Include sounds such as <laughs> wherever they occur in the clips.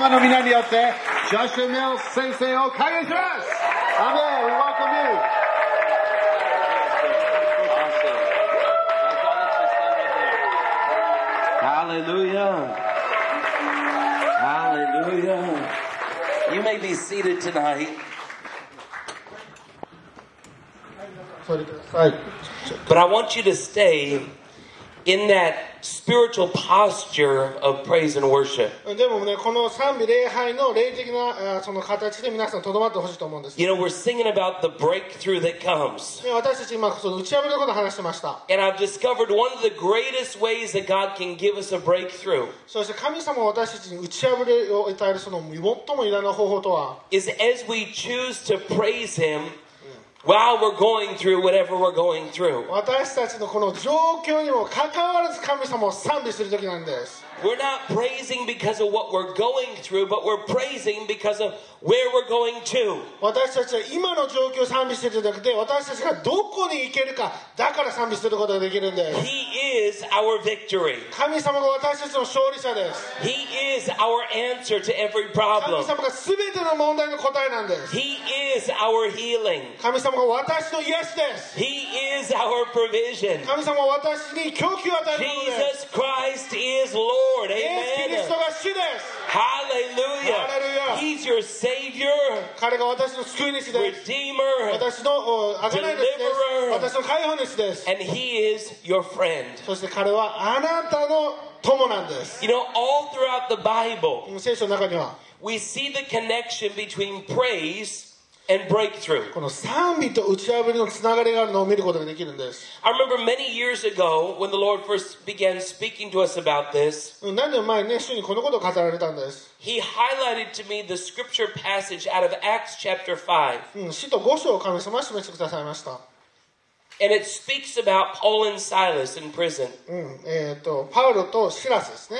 今の皆によって、ジョシュ・ミルス先生を歓迎しますアメン We welcome you! Hallelujah. Hallelujah. You may be seated tonight, それください。 but I want you to stay in that spiritual posture of praise and worship. でもね、この賛美礼拝の霊的なあその形で皆さんとどまってほしいと思うんです。 You know, we're singing about the breakthrough that comes. で私たち今、その打ち破りのことを話してました。 And I've discovered one of the greatest ways that God can give us a breakthrough そして神様は私たちに打ち破りを与えるその最も偉大な方法とは、 is as we choose to praise Him while we're going through whatever we're going through. 私たちのこの状況にもかかわらず神様を賛美する時なんです。 We're not praising because of what we're going through, but we're praising because of where we're going to. 私たちは今の状況を賛美しているんじゃなくて、私たちがどこに行けるか、だから賛美することができるんです。 He is our victory. 神様が私たちの勝利者です。 He is our answer to every 神 problem. 様が全ての問題の答えなんです。 He is our healing. 神様が私の癒しです。 He is our provision. 神様は私に供給を与えるものです。 Jesus Christ is Lord. イエス・キリスト Amen. が主です。 Hallelujah. Hallelujah. He's your Savior, 彼が私の救い主です。 Redeemer, 私のお贖い主です。 Deliverer. 私の解放主です。 and He is your friend. そして彼はあなたの友なんです。 You know, all throughout the Bible, 聖書の中には、 we see the connection between praise and breakthrough. この賛美と打ち破りのつながりがあるのを見ることができるんです。 I remember many years ago when the Lord first began speaking to us about this, うん何年も前にね、主にこのことを語られたんです。 He highlighted to me the scripture passage out of Acts chapter 5. うん、使徒5章を神様は示してくださいました。 And it speaks about Paul and Silas in prison. うん、えっ、と、パウロとシラスですね。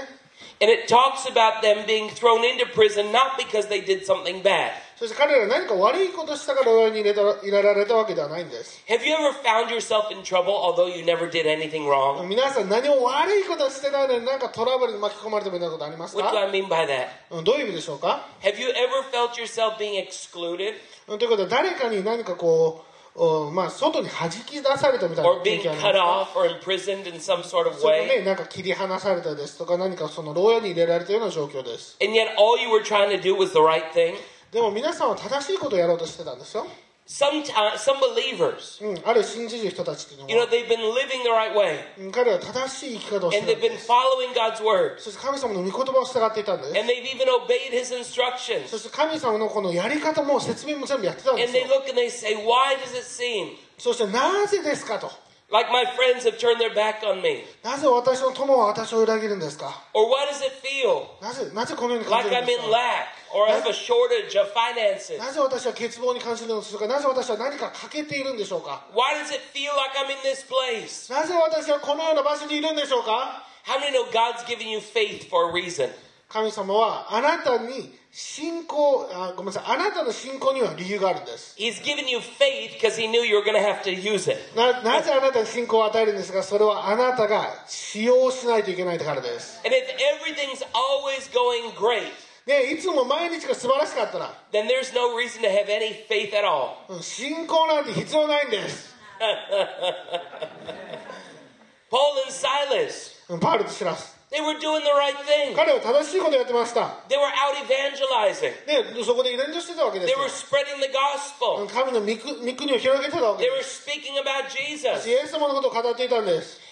And it talks about them being thrown into prison not because they did something bad. そして彼らは何か悪いことしたから牢屋に入れた入れられたわけではないんです。Have you ever found yourself in trouble although you never did anything wrong? 皆さん何も悪いことしてないのになんかトラブルに巻き込まれたみたいなことあります What do か I mean by that? うんどういう意味でしょうか Have you ever felt yourself being excluded うんということは誰かに何かこう、おまあ、外に弾き出されたみたいな経験ありますか or imprisoned in some sort of それね、なんか切り離されたですとか何かその牢屋に入れられたような状況です And yet all you were trying to do was the right thing? でも皆さんは正しいことをやろうとしてたんですよ。Some, some believers, you know, they've been living the right way. And they've been following God's word. And they've even obeyed His instructions. And they look and they say, Why does it seem? そしてなぜですかと。like my friends have turned their back on me? なぜ私の友は私を裏切るんですか Or why does it feel なぜなぜこのように感 like じるん I'm で in すか lack or I have a shortage of finances? なぜ私は欠乏に感じるのでしょうかなぜ私は何か欠けているんでしょうか Why does it feel like I'm in this place? なぜ私はこのような場所にいるんでしょうか How many know God's given you faith for a reason? 神様はあなたに 信仰あごめんなさいあなたの信仰には理由があるんです He's given you faith because He knew you were going to have to use it. ななぜあなたに信仰を与えるんですがそれはあなたが使用しないといけないからです And if everything's always going great, でいつも毎日が素晴らしかったら then there's no reason to have any faith at all. うん信仰なんて必要ないんです Paul and Silas, うんパウルとシラス they were doing the right thing. 彼は正しいことをやってました They were out evangelizing. でそこでイベントしてたわけです They よ were spreading the gospel. 神の御国御国を広げてたわけ They で were す speaking about Jesus. イエス様のことを語っていたんです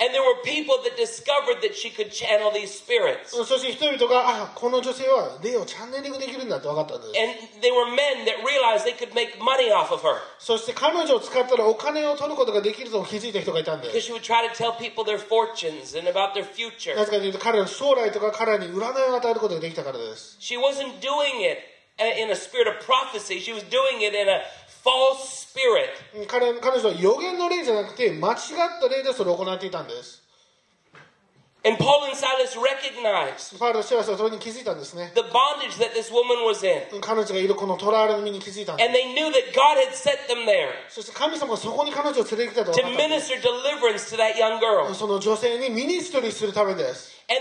And there were people that discovered that she could channel these spirits. うんそして人々があこの女性は霊をチャンネリングできるんだって分かったんです And they were men that realized they could make money off of her そして彼女を使ったらお金を取ることができると気づいた人がいたんで because she would try to tell people their fortunes and about their future. なぜかというと彼らの将来とか彼らに占いを与えることができたからです She wasn't doing it uh, in a spirit of prophecy. She was doing it in a false spirit. 彼,彼女は予言の霊じゃなくて間違った霊でそれを行っていたんです。And Paul and Silas recognized the bondage that this woman was in. And they knew that God had set them there to minister deliverance to that young girl. And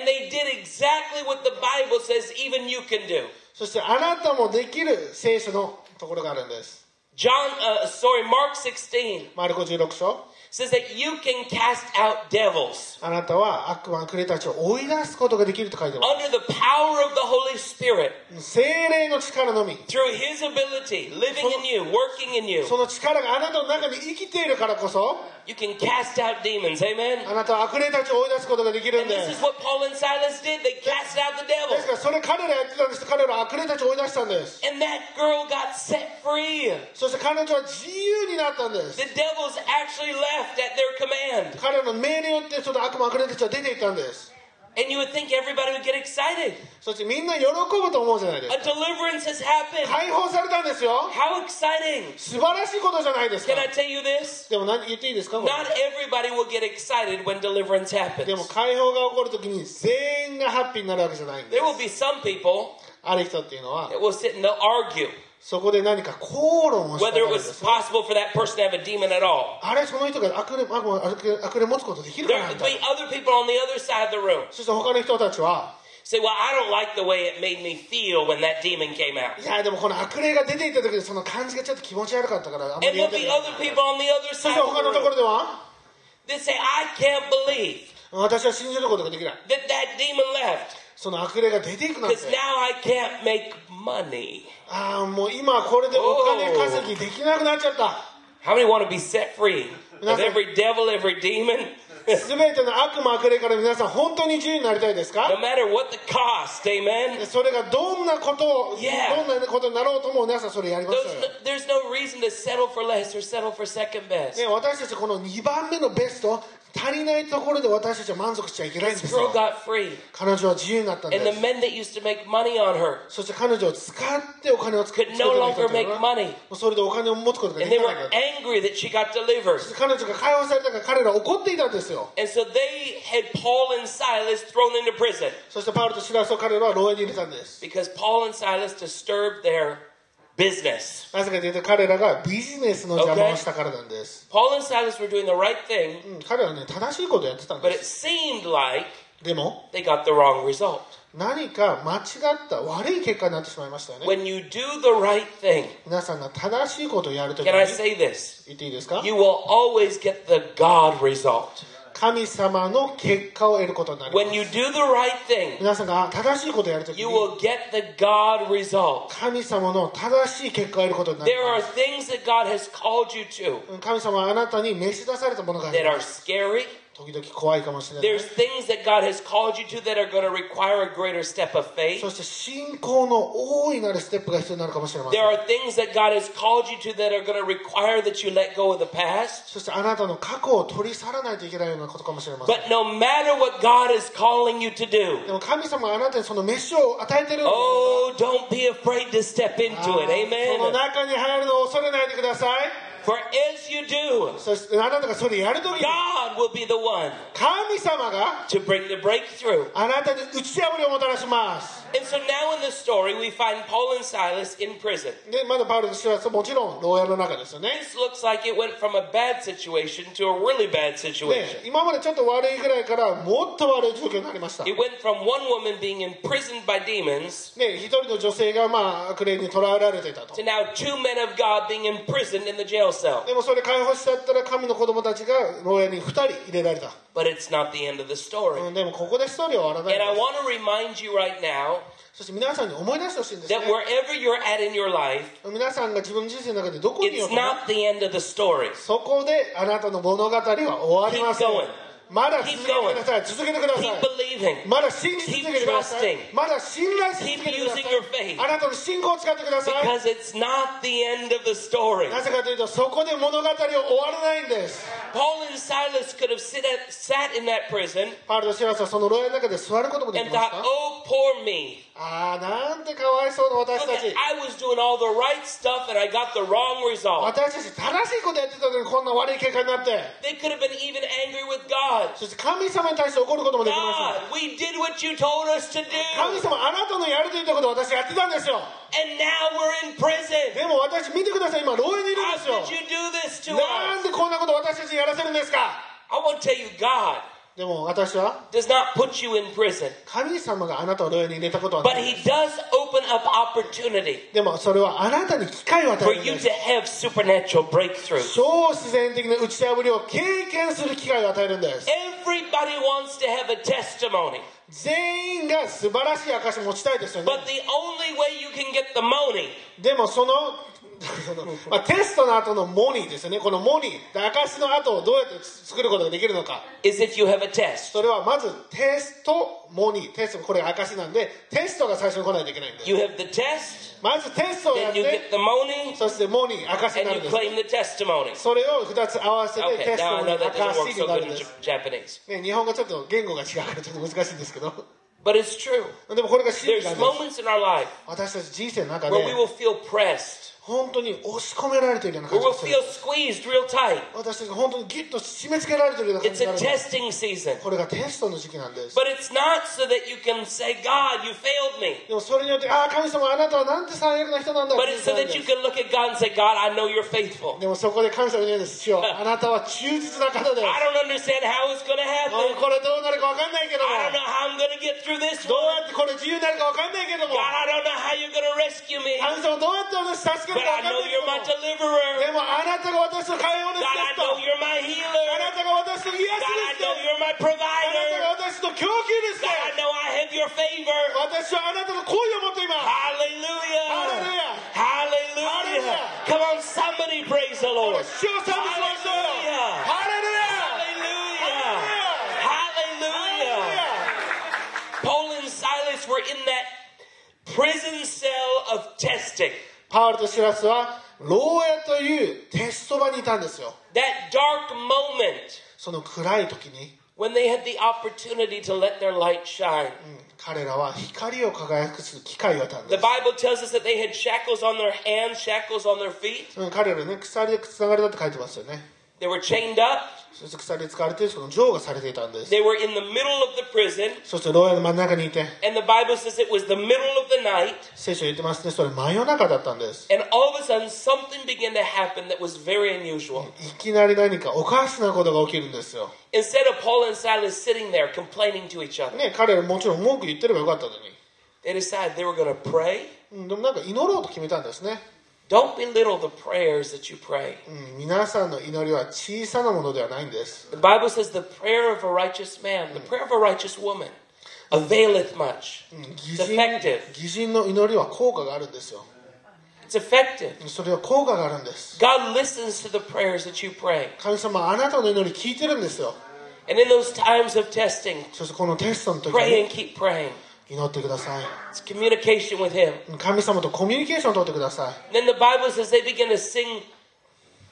they did exactly what the Bible says even you can do. そしてあなたもできる聖書のところがあるんです。John, uh, sorry, Mark 16マルコ16章 Says that you can cast out devils あなたは悪魔の霊たちを追い出すことができると書いてま under the power of the Holy Spirit す精霊の力のみ through His ability living in you, working in you. その力があなたの中に生きているからこそ You can cast out demons. Amen. あなたは悪霊たちを追い出すことができるん And で this す is what Paul and Silas did. They cast out the で devil. すからそれ彼らやってたんです彼らは悪霊たちを追い出したんです And that girl got set free. そして彼女は自由になったんです The devils actually left at their command. 彼らの命令によってその悪魔悪霊たちは出ていったんです And you would think everybody would get excited. そしてみんな喜ぶと思うじゃないです A か deliverance has happened. 解放されたんですよ How exciting. 素晴らしいことじゃないですか Can I tell you this? でも何言っていいですかこれ Not everybody will get excited when deliverance でも happens. 解放が起こるときに全員がハッピーになるわけじゃないんで There す will be some people ある人っていうのは that will sit and they'll argue そこで何か口論をした whether わ it was す possible for that person to have a demon at all. あれその人が悪霊悪霊悪霊持つことできるか There なみ will たい be な other people on the other side of the room そして他の人たちは say, Well, I don't like the way it made me feel when that demon came out. いやでもこの悪霊が出ていった時でその感じがちょっと気持ち悪かったからあんまり And や there'll って be ない other people on the other そし side て of 他のとこ the room ろでは that say, I can't believe 私は信じることができない that that demon left その悪霊が出ていくなんて because now I can't make money. ああもう今これでお金稼ぎできなくなっちゃった How many want to be set free of every devil, every demon? 全ての悪魔悪霊から皆さん本当に自由になりたいです no か matter what the cost, amen? それがどんなことを、Yeah. どんなことになろうとも皆さんそれやりましょう There's よ no, there's no reason to settle for less or settle for second best. ね、私たちこの2番目のベスト足りないところで私たちは満足しちゃいけない。彼女は自由になったんです。そして彼女を使ってお金を作ってくれた人とか、もそれでお金を持つことができないんだ。そして彼女が解放されたから彼ら怒っていたんですよ。そしてパウルとシラスを彼らは牢屋に入れたんです。Business. なぜかというと彼らがビジネスの邪魔をしたからなんです、Paul and Silas were doing the right thing, うん、彼らはね正しいことをやってたん but で it す seemed like でも they got the wrong result. 何か間違った悪い結果になってしまいましたよね When you do the right thing, 皆さんが正しいことをやるときに can I say this? 言っていいですか You will always get the God result. 神様の結果を得ることになり。皆さんが正しいことやるとき、神様の正しい結果を得ることになり。神様あなたに召し出されたものがます。時々怖いかもしれない There's things that God has called you to that are going to require a greater step of faith. そして信仰の大いなるステップが必要になるかもしれませ There ん are things that God has called you to that are going to require that you let go of the past. そしてあなたの過去を取り去らないといけないようなことかもしれません But no matter what God is calling you to do, でも神様はあなたにその飯を与えてるんです oh, don't be afraid to step into あー it. その Amen. 中に入るのを恐れないでください For as you do, そしてあなたがそれやるときに God will be the one 神様が to bring the breakthrough. あなたに打ち破りをもたらします And so now in the story, we find Paul and Silas in prison. でまだパウロとシラスはもちろん牢屋の中ですよね This looks like it went from a bad situation to a really bad ね situation. 今までちょっと悪いぐらいからもっと悪い状況になりました、 It went from one woman being imprisoned by demons ね、一人の女性がまあ悪霊に囚われていたと to now two men of God being imprisoned in the jail cell. でもそれ解放しちゃったら神の子供たちが牢屋に2人入れられた、 But it's not the end of the story. うん、でもここでストーリーは終わらない And ん I です want to remind you right now そして皆さんに思い出してほしいんですね that wherever you're at in your life, 皆さんが自分の人生の中でどこにいよう it's とも not the end of the story. そこであなたの物語は終わり Keep ません going. まだ続けてください続けてください Keep believing. まだ信じ続けてください Keep trusting. まだ信頼し続けてくださ Keep using your faith. いあなたの信仰を使ってください Because it's not the end of the story. なぜかというとそこで物語は終わらないんです Paul and Silas could have sit at, sat in that prison パウロとシラスはその牢屋の中で座ることもでき and まし thought, た oh, poor me. ああなんてかわいそうな私 Look た at, ち I was doing all the right stuff and I got the wrong result. 私たち正しいことやってたのにこんな悪い結果になって They could have been even angry with God. そして神様に対して怒ることもできました God, we did what you told us to do. 神様あなたのやると言ったことを私やってたんですよ And now we're in prison. でも私見てください今牢屋にいるん How ですよ could you do this to なん us? でこんなこと私たちにやらせるんですか I want to tell you, God でも私は神様があなたを牢屋に入れたことはない。で,もそれはあなたに機会を与える。んです超自然的な打ち破りを経験する機会を与えるんです。全員が素晴らしい証を持ちたいですよね。でもその <laughs> まあ、テストの後のモニーですよね。このモニー。証の後をどうやって作ることができるのか。それはまずテスト、モニー。テスト、これ証なんで、テストが最初に来ないといけないんで。まずテストをやっ、そしてモニー、証なんです。それを2つ合わせて、テストの証になるんです。Okay. 日本語ちょっと言語が違うからちょっと難しいんですけど。でもこれが真理なんです。私たち人生の中で、本当に押し込められているような感じがす。私たちが本当にギュッと締め付けられてるような感じがす。これがテストの時期なんです。でもそれによってああ神様あなたはなんて最悪な人なんだ so say, でもそこで神様に言うんですよあなたは忠実な方で。す <laughs> I これどうなるか分かんないけども。どうやってこれ自由になるかわかんないけども。神様どうやって私助け But るか I 分かん know ないけ you're ど my も deliverer. でもあなたが私の解放です God, I と know you're my あ healer. なたが私の癒し God, I です know と you're my あなた provider. が私の供給です God, I know I have your favor. 私はあなたの恋を持っています Hallelujah. Hallelujah. Hallelujah. Come on, somebody praise the Lord. 主を賛美しましょうよ Hallelujah. ハレルヤ Hallelujah. Hallelujah. Paul and Silas were in that prison cell of testing. パウルとシラスは牢屋というテスト場にいたんですよ That dark moment その暗い時に、when they had the opportunity to let their light shine. うん彼らは光を輝くする機会を得たんで The す、Bible tells us that they had shackles on their hands, shackles on their feet. うん彼らね鎖でつながれたって書いてますよねそして鎖で使われてその女王がされていたんです。そして牢屋の真ん中にいて。聖書に言ってますね、それ真夜中だったんです。いきなり何かおかしなことが起きるんですよ。ね彼らもちろん文句言ってればよかったのに。でもなんか祈ろうと決めたんですね。Don't belittle the prayers that you pray. うん、皆さんの祈りは小さなものではないんです The Bible says the prayer of a righteous man, the prayer of a righteous woman, availeth much. 偽 It's 人 effective. 偽人の祈りは効果があるんですよ It's effective. それは効果があるんです God listens to the prayers that you pray. 神様あなたの祈り聞いてるんですよ And in those times of testing, そしてこのテストの時 pray に and keep praying. 祈ってください It's communication with Him. 神様とコミュニケーションを取ってください Then the Bible says they begin to sing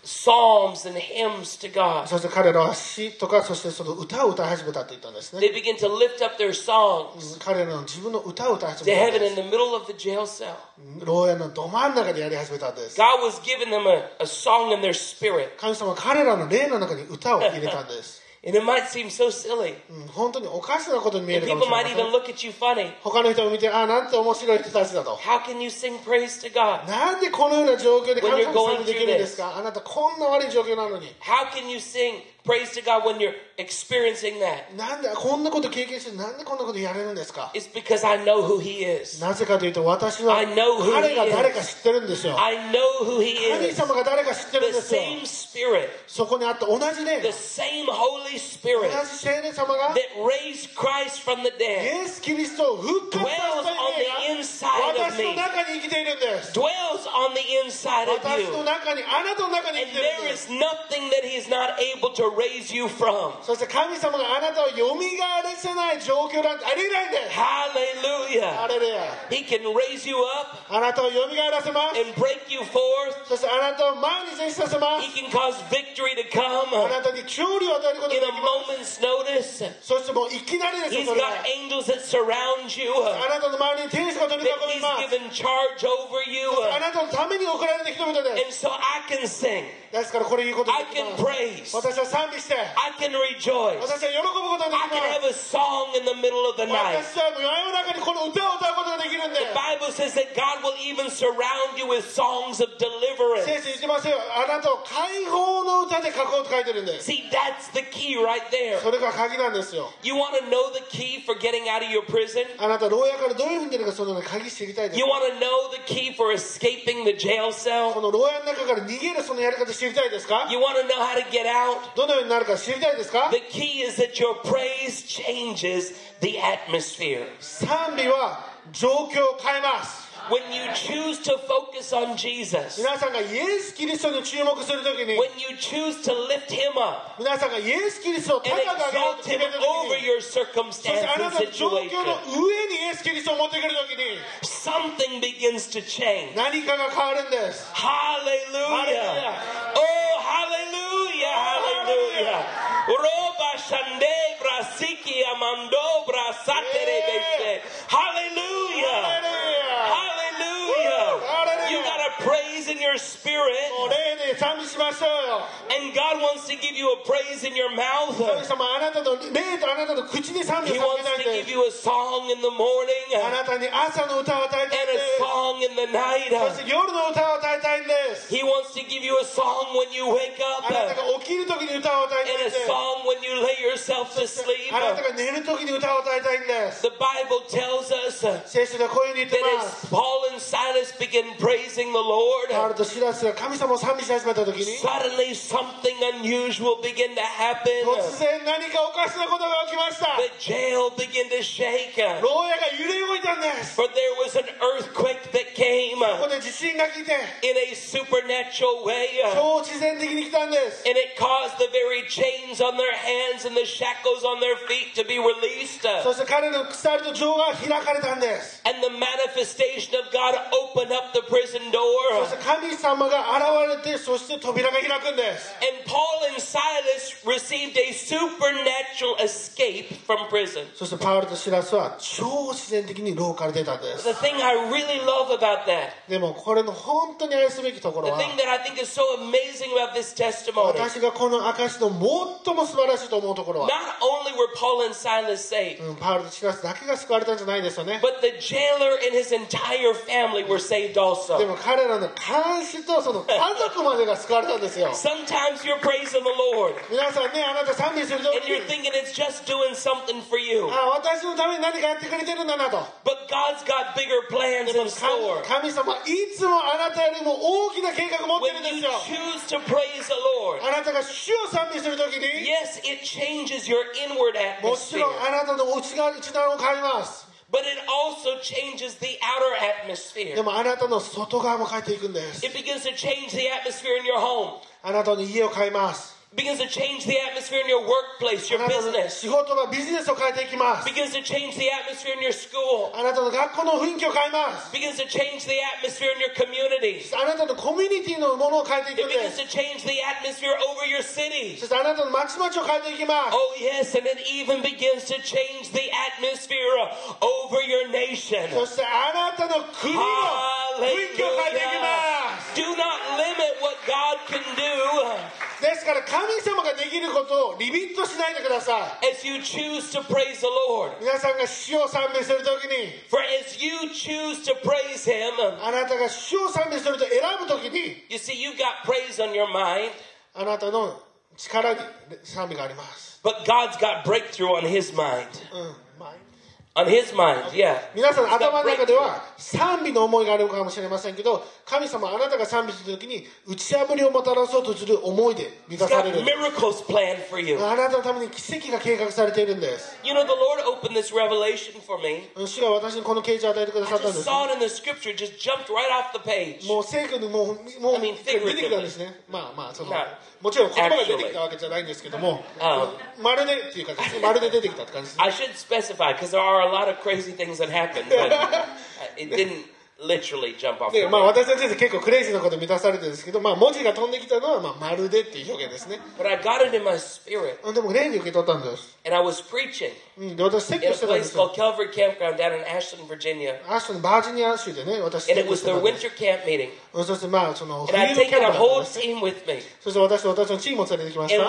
psalms and hymns to God. そして彼らは詩とかそしてその歌を歌い始めたって言ったんですね They begin to lift up their songs 彼らの自分の歌を歌い始 to めたん heaven で in the middle of the jail cell. す牢屋のど真ん中でやり始めたんです God was giving them a, a song in their spirit. 神様は彼らの霊の中に歌を入れたんです、And it might seem so silly. うん、本当におかしなことに見え And るかも people しれま might せん even look at you funny. 他の人を見てああなんて面白い人たちだと How can you sing praise to God? なんでこのような状況で When 神 you're 様 going にできるんですかあなたこんな悪い状況なのに How can you sing praise to God when you're experiencing that? なんでこんなこと経験してなんでこんなことやれるんですか It's because I know who He is. なぜかというと私は I know who 彼が he is. 誰か知ってるんですよ I know who He 神 is. 様が誰か知ってるん The ですよ same Spirit, そこにあった同じ霊 the same Holy Spirit 同じ聖霊様が that raised Christ from the dead イエス・キリストを復活させた dwells on the inside 霊が of 私の me, 中に生きているんです dwells on the inside of 私の you. 中にあなたの中に生 And きているん there です is nothing that He's not able to raise you from. そして神様があなたをよみがえらせない状況なんてありえないんですハ Hallelujah. レルヤ He can raise you up あなたをよみがえらせます and break you forth. そしてあなたを前に前進させます He can cause victory to あ come なたに勝利を与えることが in で a きます moment's notice. そしてもういきなりです He's よそれは got angels that surround you, あなたの周りに天使が取り囲 that み He's ます given charge over you. あなたのために送られた人々で And so I can sing, すですからこれ言うことが I でき can ます praise, 私は賛美して I can rejoice. I can have a song in the middle of the night. The Bible says that God will even surround you with songs of deliverance. See, that's the key right there. You want to know the key for getting out of your prison? You want to know the key for escaping the jail cell? You want to know how to get out? ようになるか知りたいですか The key is that your praise changes the atmosphere. 賛美は状況を変えます When you choose to focus on Jesus, 皆さんがイエス・キリストに注目するときに when you choose to lift him up 皆さんがイエス・キリストを高 and く上げようと exalt 決 him めたと over きに your そして circumstance あな and たの状況の situation, 上にイエス・キリストを持ってくるときに something begins to change. 何かが変わるんです Hallelujah. Oh, hallelujah, hallelujah. Roba shande brasiki amando brasatere bese. Hallelujah. spirit. And God wants to give you a praise in your mouth. He wants to give you a song in the morning and a song in the night. He wants to give you a song when you wake up and a song when you lay yourself to sleep. The Bible tells us that as Paul and Silas begin praising the Lord, パウロとシラスが神様を賛美し始めた時に suddenly something unusual began to happen. 突然何かおかしなことが起きました The jail began to shake. 牢屋が揺れ動いたんです For there was an earthquake that came ここで地震が来て in a supernatural way. 超自然的に来たんです And it caused the very chains on their hands and the shackles on their feet to be released. そして彼の鎖と錠が開かれたんです And the manifestation of God opened up the prison そ door. して神 様が現れてそして扉が開くんです And Paul and Silas received a supernatural escape from prison. そしてパウロとシラスは超自然的に牢から出たんです The thing I really love about that, でもこれの本当に愛すべきところ the は thing that I think is so amazing about this testimony, 私がこの証の最も素晴らしいと思うところは not only were Paul and Silas saved, うんパウロとシラスだけが救われたんじゃないですよね but the jailer and his entire family were saved で also. も彼らの監視とその家族までが救われたんですよ Sometimes you're praising the Lord 皆さんねあなた賛美すると and き you're に thinking it's just doing something for you, あ私のために何かやってくれてるんだなと but God's got bigger plans でも in store. 神神様いつもあなたよりも大きな計画持ってるん When です you よ choose to praise the Lord, あなたが主を賛美するときに yes, it changes your inward もち atmosphere, ろんあなたの内側内側を変えます but it also changes the outer atmosphere. でもあなたの外側も変えていくんです It begins to change the atmosphere in your home. あなたの家を変えます It begins to change the atmosphere in your workplace, あ your なたの business. 仕事はビジネスを変えていきます It begins to change the atmosphere in your school. あなたの学校の雰囲気を変えます It begins to change the atmosphere in your community. あなたのコミュニティのものを変えてい It くんで begins す to change the atmosphere over your city. そしてあなたの町々を変えていきます Oh, yes, and it even begins to change the atmosphere over your nation. そしてあなたの国の雰囲気を変えていきます Do not limit what God can do ですから神様ができることをリミットしないでください as you choose to praise the Lord. 皆さんが主を賛美するときに For as you choose to praise Him, あなたが主を賛美すると選ぶときに you see, you've got praise on your mind, あなたの力に賛美があります but God's got breakthrough on His mind. うん、マイ On 皆さん頭の中では賛美の思いがあるかもしれませんけど神様あなたが賛美するときに打ち破りをもたらそうとする思いで満たされる。あなたのために奇跡が計画されているんです。主が私にこの啓示を与えてくださったんです。聖句にもう見てくれたんですね、まあまあ、そのもちろん言葉が出てきたわけじゃないんですけども、まるでっていまるで出てきたって感じ、a lot of crazy things that happened, but it didn't literally jump off. で The まあ page. 私たちって結構クレイジーなこと満たされてるんですけど、まあ、文字が飛んできたのは、まあ、まるでっていう表現ですね But I got it in my spirit, でも霊で受け取ったんです、 and I was preaching うん、 で私、たんですよ。のバ、私、選挙すそし、まあ、その、ャンプで、そして私と私のチームを連れてきました。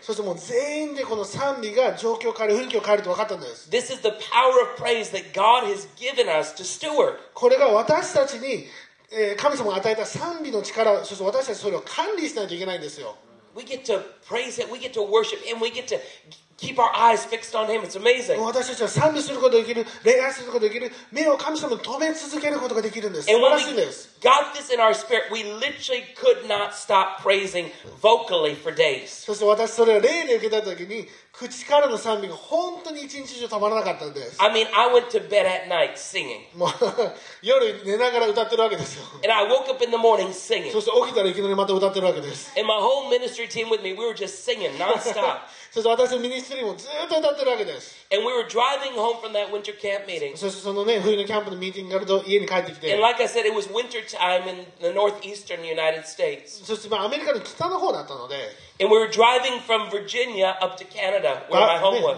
そして、もう全員でこの賛美が状況を変える、雰囲気を変えると分かったんです。これが私たちに、えー、神様与えた賛美の力、そして私たちそれを管理しないといけないんですよ。We get to praise Him, we get to worship Him, we get to keep our eyes fixed on Him. It's amazing. 私たちは賛美することができる礼拝することができる目を神様に留め続けることができるんです素 And 晴 when らしいん we です got this in our spirit, we literally could not stop praising vocally for days. そして私それを霊で受けた時に口からの賛美が本当に一日中止まらなかったんです I mean, I went to bed at night singing, もう夜寝ながら歌ってるわけですよ <laughs> and I woke up in the morning singing. そして起きたらいきなりまた歌ってるわけです And my whole ministry team with me, we were just singing nonstop. <laughs> そして私のミニストリーもずっと歌ってるわけです。そしてそのね、冬のキャンプのミーティングがると家に帰ってきて。そしてまあアメリカの北の方だったので。And we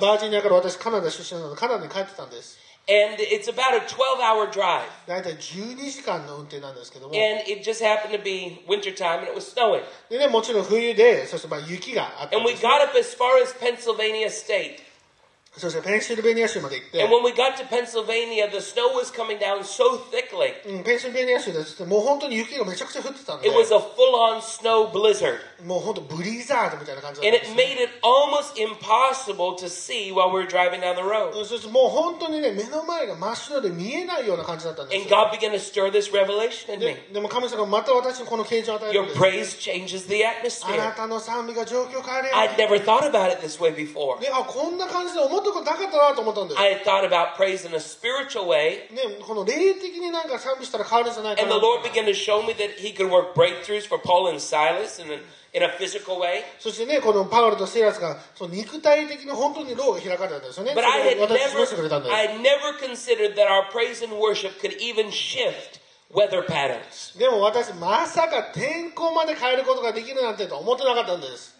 バージニアから私カナダ出身なので、カナダに帰ってたんです。And it's about a 12 hour drive. 大体12時間の運転なんですけども And it just happened to be winter time and it was snowing. でねもちろん冬でそしてまあ雪があったん And we です got up as far as Pennsylvania State. そしてペンシルベニア州まで行って、 And when we got to Pennsylvania, the snow was coming down so thickly. うん、ペンシルベニア州ですってもう本当に雪がめちゃくちゃ降ってたんで It was a full on snow blizzard. もう本当ブリザードみたいな感じだっ And たん it ですね made it almost impossible to see while we were driving down the road. そしてもう本当にね目の前が真っ白で見えないような感じだったんです And よ God began to stir this revelation in me. ででも神様がまた私にこの啓示を与える Your んです praise changes the あな atmosphere. たの賛美が状況を変えるよ I'd never thought about it this way before. であこんな感じで思っ たことなかったなと思ったんです I thought about praise in a spiritual way. ね、この霊的になんか賛美したら変わるんじゃないかな And the Lord began to show me that He could work breakthroughs for Paul and Silas in a, in a physical way. そしてねこのパウロとセイラスがその肉体的に本当に牢が開かれたんですよね But I had never, I had never considered that our praise and worship could even shift weather patterns. でも私まさか天候まで変えることができるなんてと思ってなかったんです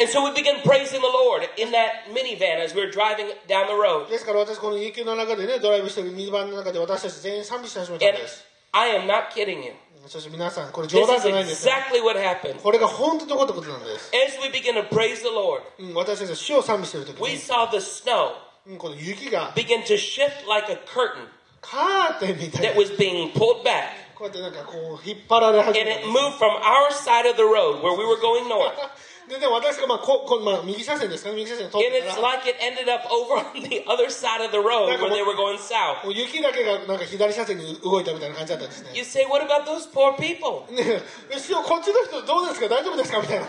And so we began praising the Lord in that minivan as we were driving down the road. ですから私この雪の中でねドライブしてるミニバンの中で私たち全員賛美し始めたん And です I am not kidding you. そして皆さんこれ This 冗談 is じゃないんですよ exactly what happened. これが本当に起こったことなんです、 As we began to praise the Lord, うん、私たちが主を賛美してる時 we に、 saw the snow うん、この雪が begin to shift like a curtain カーテンみたい that な was being pulled back. こうやってなんかこう引っ張られ始 And めた it んです moved from our side of the road where we were going north. <laughs> でで私がまあここ、まあ、右車線ですかね右車線通っ And てた it's ら like it ended up over on the other side of the road where they were going south. もう雪だけがなんか左車線に動いたみたいな感じだったんですね You say, what about those poor people? ねえ師匠こっちの人どうですか大丈夫ですかみたいな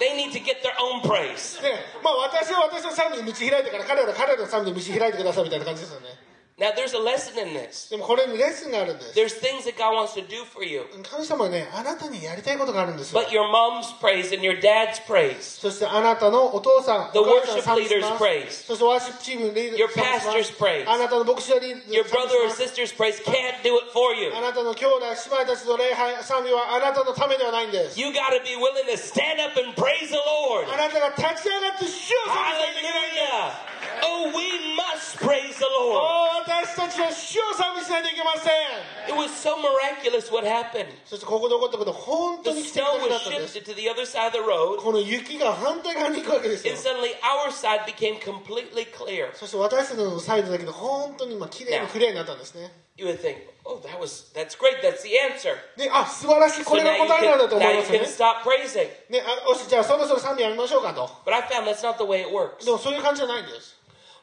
They need to get their own praise. ねまあ私は私の賛美に道開いてから彼らは彼らの賛美に道開いてくださいみたいな感じですよね Now, there's a lesson in this. でもこれにレッスンがあるんです There's things that God wants to do for you. 神様はねあなたにやりたいことがあるんですよ But your mom's praise and your dad's praise, そしてあなたのお父さん The お母さん worship 賛美します leader's praise そしてワーシップチームリーダ Your ー賛美します pastor's praise あなたの牧師やリーダー your brother or 賛美し sister's praise can't do it for you. ますあなたの兄弟姉妹たちの礼拝賛美はあなたのためではないんです You got to be willing to stand up and praise the Lord. あなたが立ち上がって主を賛美しなきゃいけないんです Hallelujah. Oh, we must praise the お Lord. 私たちは主を賛美しないといけません It was so miraculous what happened. そしてここで起こったこと本当 The に奇跡 snow 的だ was ったんです shifted to the other side of the road, この雪が反対側に行くわけですよ and suddenly our side became completely clear. そして私たちのサイドだけど本当に今綺麗にクリアになったんですね You would think, oh, that was that's great. That's the answer. であ素晴らしいこ So れが now you 答えなんだと can, 思い now ま you すよ can ね stop praising. ねあよしじゃあそろそろ賛美やめましょうかと But I found that's not the way it works. でもそういう感じじゃないんです、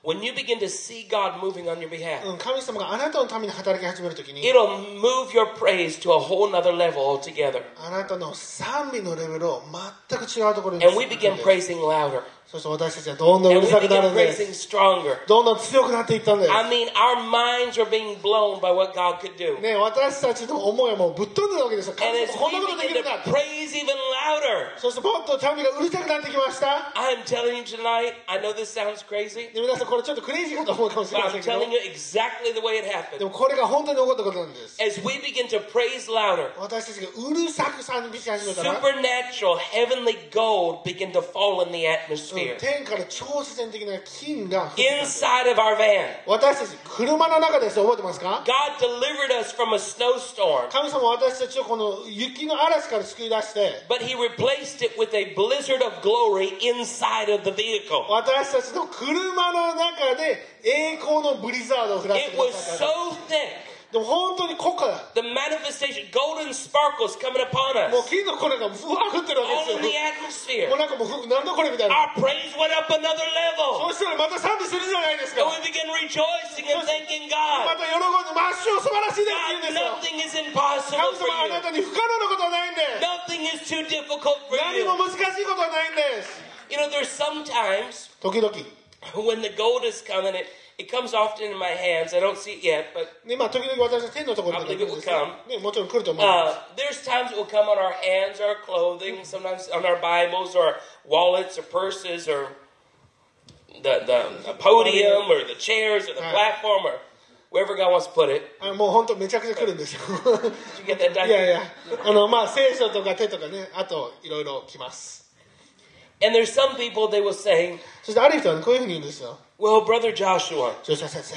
When you begin to see God moving on your behalf, うん、神様があなたのために働き始めるときに it'll move your praise to a whole nother level altogether. あなたの賛美のレベルを全く違うところに And we begin praising louder. そして私たちはどんどん And う we るさくなる begin んで praising す stronger. どんどん強くなっていったんです I mean, our minds are being blown by what God could do. ね、私たちの思いはもうぶっ飛んでるわけですよ And 神 as 様こんな we ことでき begin るんだ to praise even louder, そしてポッと民がうるさくなってきました I'm telling you tonight, I know this sounds crazy, で皆さんこれちょっとクレイジーかと思うかもしれ but ませ I'm んけど telling you exactly the way it で happened. もこれが本当に起こったことなんです As we begin to praise louder, 私たちがうるさく賛美し始めたら、 supernatural, heavenly gold begin to fall in the うん atmosphere. 天から超自然的な金が Inside of our van, 私たち車の中ですよ覚えてますか God delivered us from a snowstorm, 神様は私たちをこの雪の嵐から救い出して but He replaced it with a blizzard of glory inside of the vehicle. 私たちの車の中で栄光のブリザードを降らせて It く was ださった so thick. でも本当に濃かだ The manifestation, golden sparkles coming upon もう us, 金の粉がふわ降ってるわ all け in the ですよ atmosphere. もうなんかもうふなんだこれみたいな Our praise went up another level. そしたらまた賛美するじゃないですか And we began rejoicing and thanking ま God. た喜んで「マッシュ素晴らしいです」って言うん God, ですよ nothing is 神 impossible 様 for あな you. たに不可能なことはないんで Nothing is too difficult for 何 you. も難しいことはないんです You know, there's sometimes 時々 when the gold is coming, it, it comes often in my hands. I don't see it yet, but ねまあ時々私の手のところに出てくるんですよねもちろん来ると思いま uh, there's times it will come on our hands, our clothing, sometimes on our Bibles or wallets or purses or the, the, the podium or the chairs or the Right. platform or wherever God wants to put it. すあもう本当めちゃくちゃ来るんですよ Did you get that いや done? いやあのまあ聖書とか手とかねあといろいろ来ます And there's some people, they will say, そしてある人はねこういうふうに言うんですよ Well, Brother Joshua, ジョシュア先生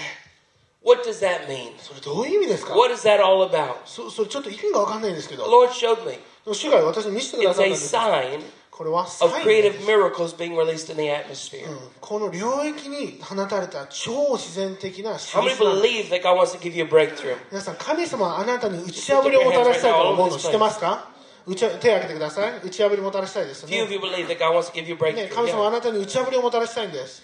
what does that mean? それどういう意味ですか What is that all about? そそれちょっと意味がわかんないんですけ The ど Lord showed me. でも主が私に見せてくだ It's さったん a です sign これはサ of インです creative miracles being released in the atmosphere. うんこの領域に放たれた超自然的な印 How なん many です believe that God wants to give you a breakthrough? 皆さん神様はあなたに打ち破りをもたらしたいと思うの知ってますか 手を挙げてください。打ち破りをもたらしたいです、ね。神様はあなたに打ち破りをもたらしたいんです。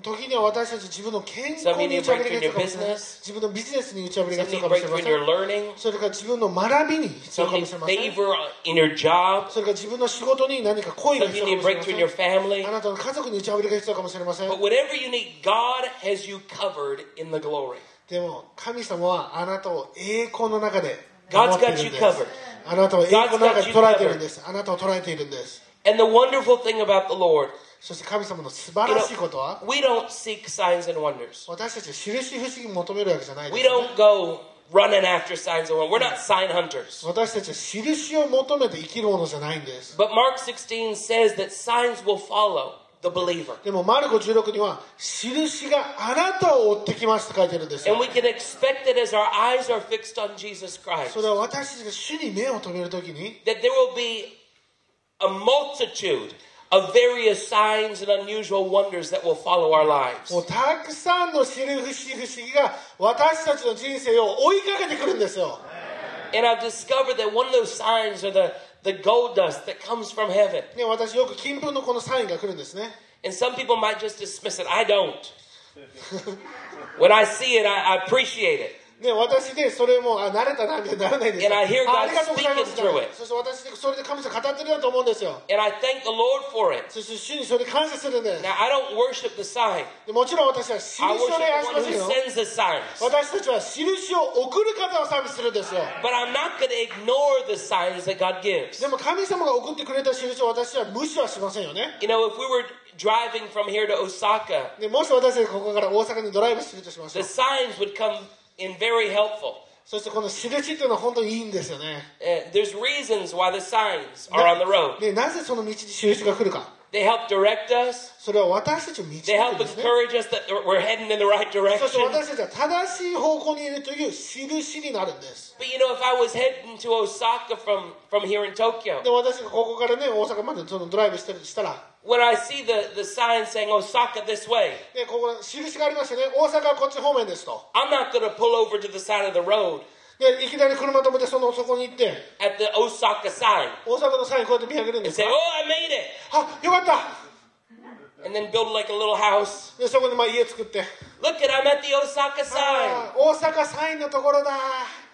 時には私たち自分の健康に打ち破りが必要かもしれません。自分のビジネスに打ち破りが必要かもしれません。それから自分の学びに必要かもしれません。それから自分の仕事に何か恋が必要かもしれません。あなたの家族に打ち破りが必要かもしれません。でも神様はあなたを栄光の中で。God's ってい got る you んです covered. あなたを栄光の中で捉えているんですあなたを捉えているんです And the wonderful thing about the Lord, そして神様の素晴 you らしいことは know, we don't seek signs and wonders. 私たちは印不思議に求めるわけじゃないで We す、ね、 don't go running after signs and wonders. We're not sign hunters. 私たちは印を求めて生きるものじゃないんです But Mark 16 says that signs will follow The believer. でもマルコ16には印があなたを追ってきますと書いてるんですよ And we can expect it as our eyes are fixed on Jesus Christ. それは私たちが主に目を留めるときに That there will be a multitude of various signs and unusual wonders that will follow our lives. もうたくさんの印不思議が私たちの人生を追いかけてくるんですよ And I've discovered that one of those signs are the, the gold dust that comes from heaven. ね、私よく金粉のこのサインが来るんですね And some people might just dismiss it. I don't. <laughs> when I see it, I, I appreciate it. ね、私でそれもあ慣れたなみたいにならないんですよ And I hear God speaking through it. そして私でそれで神様語ってるなと思うんですよ And I thank the Lord for it. そして主にそれで感謝するんです Now, I don't worship the sign. でもちろん私は印を礼拝し the ま one す who よ sends the signs. 私たちは印を送る方をサービスするんですよ But I'm not going to ignore the signs that God gives. でも神様が送ってくれた印を私は無視はしませんよね You know, if we were driving from here to Osaka, でもし私たちがここから大阪にドライブするとしましょ the う signs would come in very helpful. そしてこの印っていうのは本当にいいんですよね Uh, there's reasons why the signs are on the road. でなぜその道に印が来るか They help direct us. それは私たちを導く They ん help ですね encourage us that we're heading in the right そして direction. 私たちは正しい方向にいるという印になるんです But you know, if I was heading to Osaka from, from here in Tokyo, で私がここからね大阪までそのドライブしてるとしたら when I see the, the sign saying Osaka this way, でここ印がありましてね大阪はこっち方面ですと I'm not going to pull over to the side of the road でいきなり車止めてそのそこに行って at the Osaka sign 大阪のサインこうやって見上げるんで and す say, か Oh, I made it! あよかった And then build like a little house. でそこでまあ家作って Look at, I'm at the Osaka sign. あー大阪サインのところだ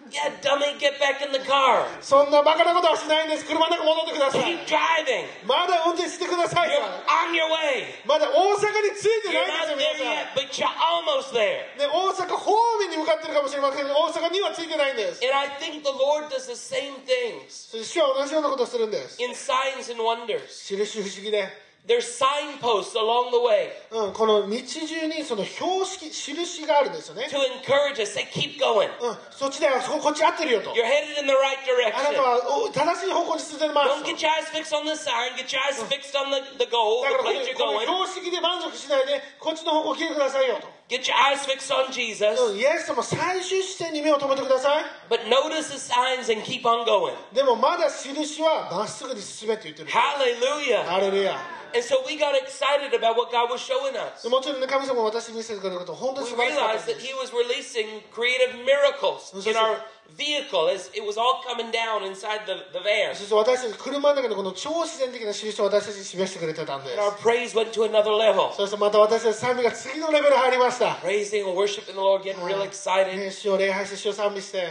Yeah, dummy, get back in the car. そんなバカなことはしないんです車の中戻ってください Keep driving. まだ運転してください You're よ on your way. まだ大阪に着いてないんですよ皆さん yet, but you're almost there. ね、大阪方面に向かってるかもしれませんけど大阪には着いてないんです And I think the Lord does the same things そして主は同じようなことをするんです in signs and wonders. 印不思議で、There's signposts along the way うん、この道中にその標識印があるんですよね、to encourage us. Say, keep going. うん、そっちだよそここっち合ってるよと You're headed in the right あなた direction. はお正しい方向に進んでます Don't get your eyes fixed on the siren. Get your eyes fixed on the, the goal, だか the らこ place の going. この標識で満足しないでこっちの方向を聞いてくださいよと、Get your eyes fixed on Jesus. うん、イエス様最終視点に目を留めてください But notice the signs and keep on going. でもまだ印はまっすぐに進めって言ってる Hallelujah. ハレルヤ And so we got excited about what God was showing us. でもちろんね神様が私に見せてくれること本当に We 素晴らしかった realized で that す He was releasing creative miracles in our vehicle as it was all coming down inside the, the van. そして私たち車の中でこの超自然的な印を私たちに示してくれてたんです And our praise went to another level. そしてまた私たち賛美が次のレベル入りました、 Praising and worshiping the Lord, getting real excited. ね、主を礼拝して主を賛美して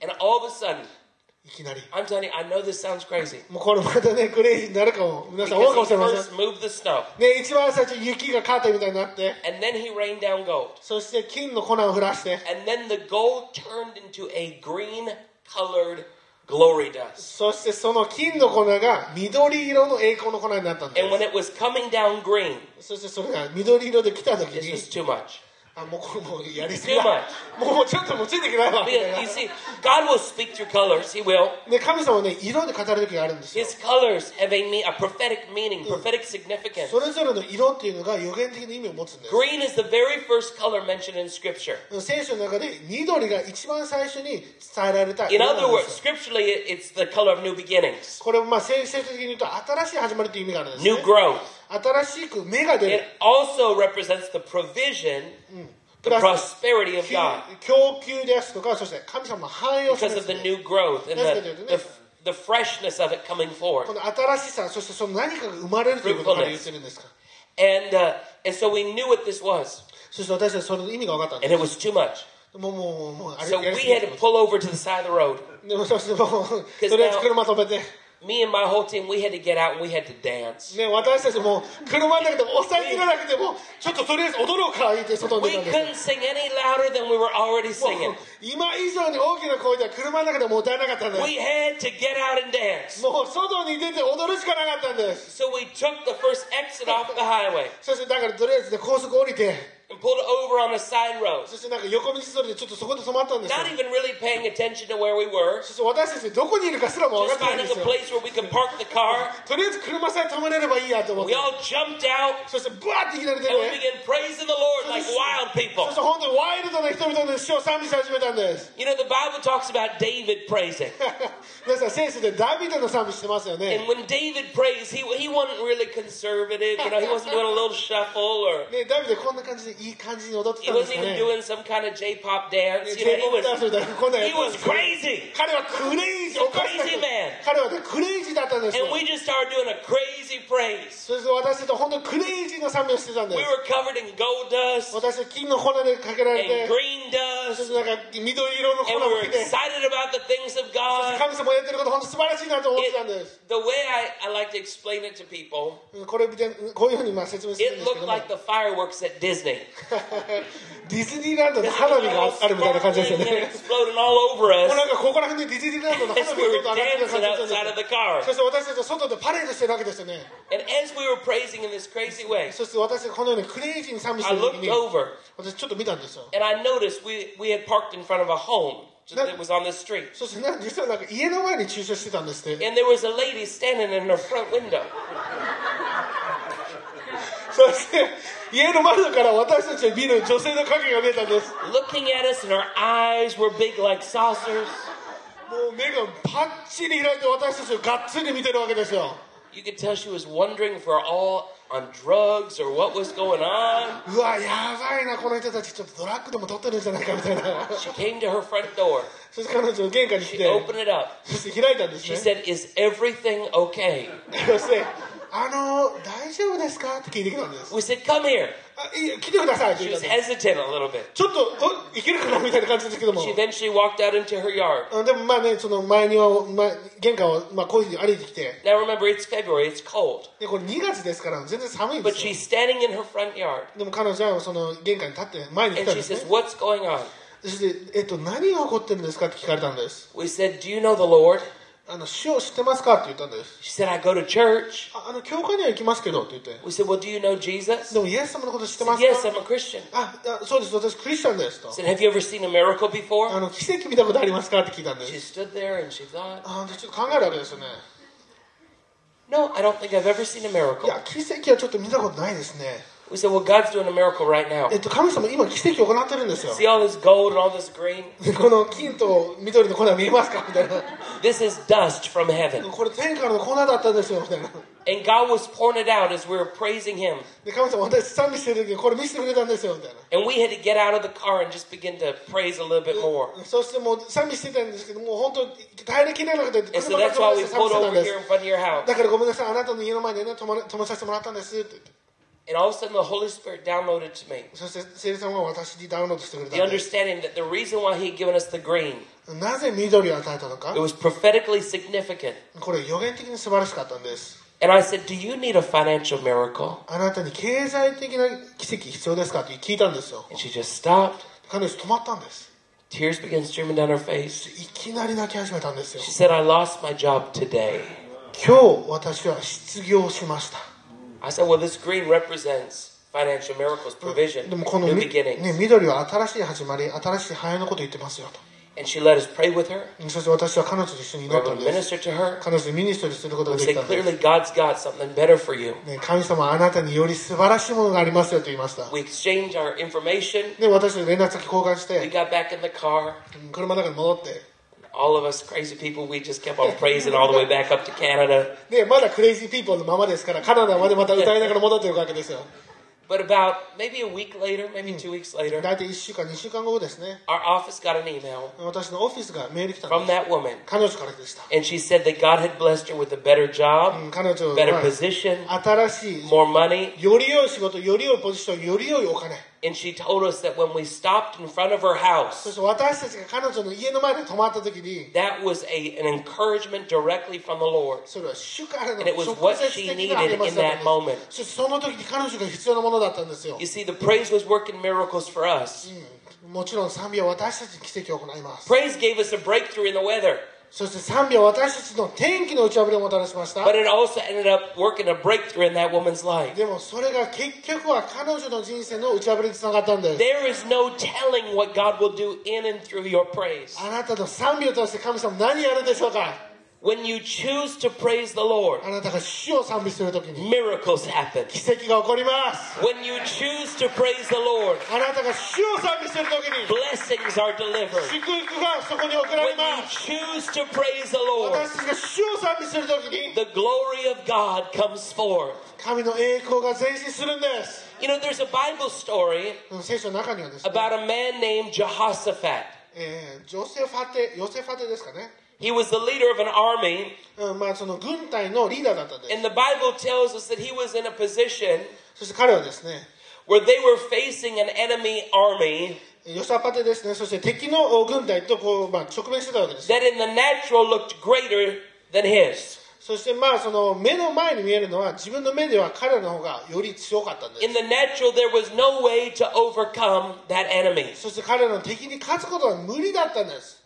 And all of a sudden, いきなり I'm telling you, I know this sounds crazy. もうこれまたねクレイジーになるかも皆さん思うかもしれません first moved the snow. ね一番最初雪がカーテンみたいになって And then he rained down gold. そして金の粉を降らして And then the gold turned into a green colored glory dust. そしてその金の粉が緑色の栄光の粉になったんで And when it was coming down green, すそしてそれが緑色で来た時 this に was too much. あもうこれもうやりすぎ Too だもうもうちょっともうついていけないわみたい Because な you see, God will speak through colors. He will. ね、神様はね色で語る時があるんですよ His colors have a, me- a prophetic meaning, prophetic significance. それぞれの色っていうのが予言的な意味を持つんです Green is the very first color mentioned in Scripture. 聖書の中で緑が一番最初に伝えられた In 色なん other で words, す scripturally, it- it's the color of new beginnings, これまあ聖書的に言うと新しい始まりという意味があるんです、 new ね、 growth. 新しく芽が出 It る also represents the provision, the Plus- prosperity of God 供給ですとかそして神様の繁栄をする because ん of です the ね new growth and That's the, good, isn't the, it? the freshness of it coming こ forth. の新しさそしてその何かが生まれるということから言ってるんですか And, uh, and so we knew what this was, そして私たちその意味が分かったん and で it was too much. すもうもうもうもうあれ So やり we すぎ had to pull over to the side of the road. <laughs> でもそしてもうとりあえず車止めて Me and my whole team, we had to get out and we had to dance. ね、私たちも車の中でも抑えきれなくてもちょっととりあえず踊ろうか言って外に We 出たんです couldn't sing any louder than we were already も singing. う今以上に大きな声では車の中でも歌えなかったんです We had to get out and dance. もう外に出て踊るしかなかったんです So we took the first exit off the highway そしてだからとりあえずね高速降りて and pulled over on a side road. そしてなんか横道それでちょっとそこで止まったんですよ Not even really paying attention to where we were. そして私たちどこにいるかすらも分 Just かってないん finding です a よ place where we could park the car. <laughs> とりあえず車さえ止めれればいいやと思っ We て all jumped out そしてブワーっていきなり出 and we て began praising the Lord like wild そ people. して本当にワイルドな人々で主を賛美し始めたんです You know, the Bible talks about David praising. <laughs> 皆さん聖書でダビデの賛美してますよね And when David prays, he, he wasn't really conservative. You know, he wasn't doing a little shuffle or <laughs> ね、ダビデこんな感じで いい感じに踊って he たんです wasn't か even ね。 doing some kind of J-pop dance. ね You know, he J-POP ダンス was みたいなこんなんや he ってたん was ですよ crazy. 彼はクレイジー、おかしな crazy 人 man. 彼はね、クレイジーだったんですよ And。we just started doing a crazy praise. そして私たちは本当にクレイジーな賛美をしてたんで We す。 were covered in gold dust 私は金の粉でかけられ and て、 green そ dust, してなんか緑色の粉 and を we were かけて、 excited about the things of God. 神様やってること本当素晴らしいなと思ってたん It, です。 the way I, I like to explain it to people, うんこれ見てこういうふうにまあ説明するん it ですけど looked も、 like the fireworks at Disney. デ<laughs> ィズニーランドで花火があるみたいな感じですよ Sparkling and ね。 exploding all over もう us なんかここら辺でディズニーランドの花 as 火 we が were ずっと上がってる dancing 感じですよ outside ね of the car. そして私たちは外でパレードしてるわけですよね。 And as we were praising in this crazy way, そして私たちこのようにクレイジーに賛美して I る時 looked に、 over 私ちょっと見たんですよ。 and I noticed we, we had parked in front of a home that was on the street. そしてなんか実はなんか家の前に駐車してたんですって。 And there was a lady standing in her front window. <laughs> そして 家の窓から私たちを見る女性の影が見えたんです looking at us, and her eyes were big like saucers. もう目がパッチリ開いて私たちをがっつり見てるわけですよ You could tell she was wondering if we're all on drugs or what was going on. うわやばいなこの人たちちょっとドラッグでも取ってるんじゃないかみたいな She came to her front door. そして彼女玄関に来 She て opened it up. そして開いたんです She ね said, Is everything okay? <laughs> そして「 あの大丈夫ですか?」って聞いてきたんです We said, Come here. あいい来てくださいって言 She ったん was です hesitant a little bit. ちょっとおいけるかなみたいな感じですけども She eventually walked out into her yard. あでもまあねその前には、まあ、玄関を、まあ、こういうふうに歩いてきて Now remember, it's February, it's cold. でこれ2月ですから全然寒いんで But すよ she's standing in her front yard でも彼女はその玄関に立って前に来 and たん she ですね says, What's going on? そして、えっと、何が起こってるんですかって聞かれたんです We said, Do you know the Lord? あの主を知ってますかって言ったんです She said, I go to church. ああの教会には行きますけどって言って We said, Well, do you know Jesus? でもイエス様のこと知ってま She すか Yes, I'm a Christian. ああそうです私クリスチャンですと said, Have you ever seen a miracle あ before? の奇跡見たことありますかって聞いたんで She す stood there and she thought, あでちょっと考えるわけですよね No, I don't think I've ever seen a い miracle. や奇跡はちょっと見たことないですね We said, Well, God's doing a miracle right now. えっと神様今奇跡を行ってるんですよ See all this gold and all this green? で<laughs> この金と緑の粉見えますかみたいな This is dust from heaven. これ天からの粉だったんですよみたいな And God was pouring it out as we were praising Him. で神様私賛美してる時にこれ見せてくれたんですよみたいな And we had to get out of the car and just begin to praise a little bit more. そしてもう賛美してたんですけどもう本当耐えれきれなくて And so 車から that's 飛ば why し we て賛美 pulled してたん over で here す in front of your house. だからごめんなさいあなたの家の前でね止ま止めさせてもらったんですって言って And all of a sudden, the Holy Spirit downloaded to me そして聖霊様が私にダウンロードしてくれ the たんです understanding that the reason why He had given us the green, なぜ緑を与えたのか it was prophetically significant. これ予言的に素晴らしかったんです And I said, Do you need a financial miracle? あなたに経済的な奇跡必要ですかって聞いたんですよ And she just stopped. 彼女止まったんです Tears began streaming down her face. いきなり泣き始めたんですよ She said, I lost my job today. 今日私は失業しました I said, Well, this green represents financial miracles, provision, でもこの new み、 beginnings. ね、緑は新しい始まり新しい繁栄のことを言ってますよ And she let us pray with her. とそして私は彼女と一緒に We 祈 were ったん able to です minister to her. 彼女にミニストリーすることが We でき said, たんです Clearly, God's got something better for you. ね、神様はあなたにより素晴らしいものがありますよと言いました We exchanged our information. で私と連絡先交換し We て got back in the car. 車の中に戻って All of us crazy people, we just kept on praising all the way back up to Canada. <laughs> でまだクレイジーピーポーのままですからカナダまでまた歌いながら戻っていくわけですよ But about maybe a week later, maybe two weeks later, 大体1週間2週間後ですね our office got an email 私のオフィスがメール来たん from です that woman. 彼女からでした、 And she said that God had blessed her with a better う job, ん彼女 better は position, 新しい more money. より良い仕事より良いポジションより良いお金 And she told us that when we stopped in front of her そ house, して私たちが彼女の家の前で泊まった時に that was a, an encouragement directly from the Lord. それは主からの And it was 直 what 接 she 的な励ましだったん needed in that moment. ですそしてその時に彼女が必要なものだったんですよ You see, the praise was working miracles for us. もちろん賛美は私たちに奇跡を行います Praise gave us a breakthrough in the weather, そして賛美は私たちの天気の打ち破りをもたらしました。でもそれが結局は彼女の人生の打ち破りにつながったんです。あなたの賛美を通して神様何やるんでしょうか？When you choose to praise the Lord, あなたが主を賛美する時に miracles happen. 奇跡が起こります When you choose to praise the Lord, あなたが主を賛美する時に blessings are delivered. 祝福がそこに送られ When you ます choose to praise the Lord, 私たちが主を賛美する時に the glory of God comes forth. 神の栄光が前進するんです You know, there's a Bible story うん聖書の中にはですね、 about a man named Jehoshaphat. えージョセファテヨセファテですかね、 He was the leader of an army, うんまあ、その軍隊のリーダーだったんです and the Bible tells us that he was in a position そして彼はですね where they were facing an enemy army ヨサパテですねそして敵の軍隊とこう、まあ、直面してたわけです that in the natural looked greater than his. そしてまあその目の前に見えるのは自分の目では彼の方がより強かったんです。そして彼の敵に勝つことは無理だったんです。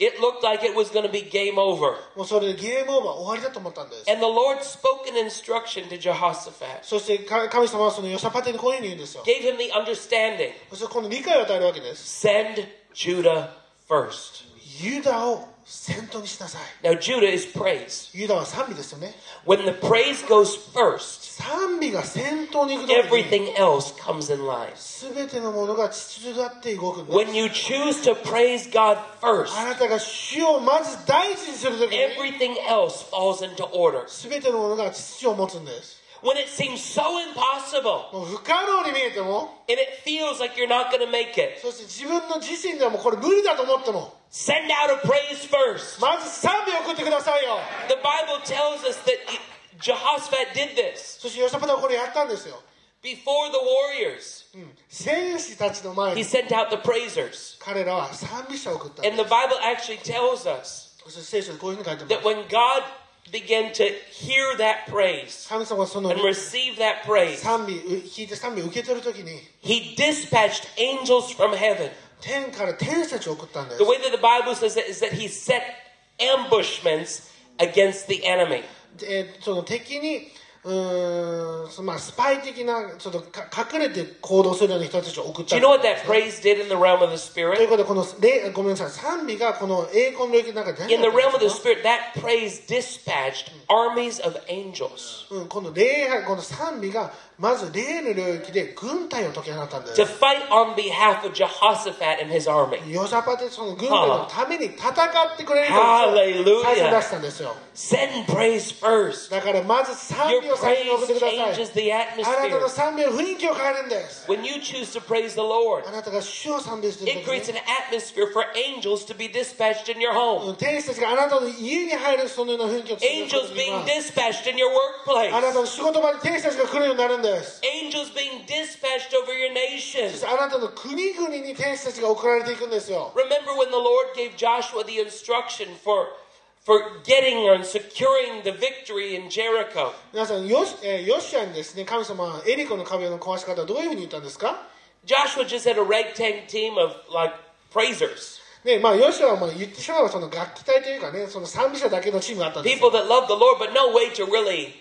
もうそれでゲームオーバー終わりだと思ったんです。And the Lord spoke an instruction to Jehoshaphat. そして神様はそのヨシャパテにこういうふうに言うんですよ。Gave him the understanding. そしてこの理解を与えるわけです。Send Judah first. ユダを。Now Judah is praise. When the praise goes first, everything else comes in line. When you choose to praise God first, everything else falls into order 全てのものが秩序を持つんです When it seems so impossible もう不可能に見えても and it feels like you're not going to make it, そして自分の自身ではもうこれ無理だと思っても send out a praise first. まず賛美を送ってくださいよ The Bible tells us that Jehoshaphat did this そしてヨシャパタはこれやったんですよ before the warriors. 戦士たちの前 He に sent out the praisers. 彼らは賛美者を送ったん And で the す Bible actually tells us そして聖書にこういうふうに書いてま that す when God began to hear that praise 神様はその and receive that praise, 賛美う聞いて賛美を受け取るときに He dispatched angels from heaven. 天から天使たちを送ったんです The way that the Bible says it is that He set ambushments against the enemy. でその敵に うんまあ、スパイ的なちょっとか隠れて行動するような人たちを送っちゃで、ということで、このレ、ごめんなさい、賛美がこの栄光の領域んかで、この礼、この賛美がまず霊の領域で軍隊を解き放ったんです to fight on behalf of Jehoshaphat and his army. ヨシャパテその軍隊のために戦ってくれるとハレルヤ最初に出したんですよ Send praise first. だからまず賛 Your 美を最初に送ってくだ praise さい changes the あなたの atmosphere. 賛美の雰囲気を変えるんです When you choose to praise the Lord, あなたが主を賛美してい it る時 creates に an atmosphere for angels to be dispatched in your home. うん天使たちがあなたの家に入るそのような雰囲気を作る Angels 時に being は dispatched in your あな workplace. たの仕事場に天使たちが来るようになるんです Angels being dispatched over your そ nation. してあなたの国々に天使たちが送られていくんですよ Remember when the Lord gave Joshua the instruction for for getting and securing the victory in Jericho. 皆さんヨシ,、えーヨシアにですね神様はエリコの壁の壊し方はどういうふうに言ったんですか Joshua just had a ragtag team of like praisers. ねまあ、ヨシアはまあ言ってしまえばその楽器隊というかねその賛美者だけのチームがあったんです People よ that love the Lord, but no way to really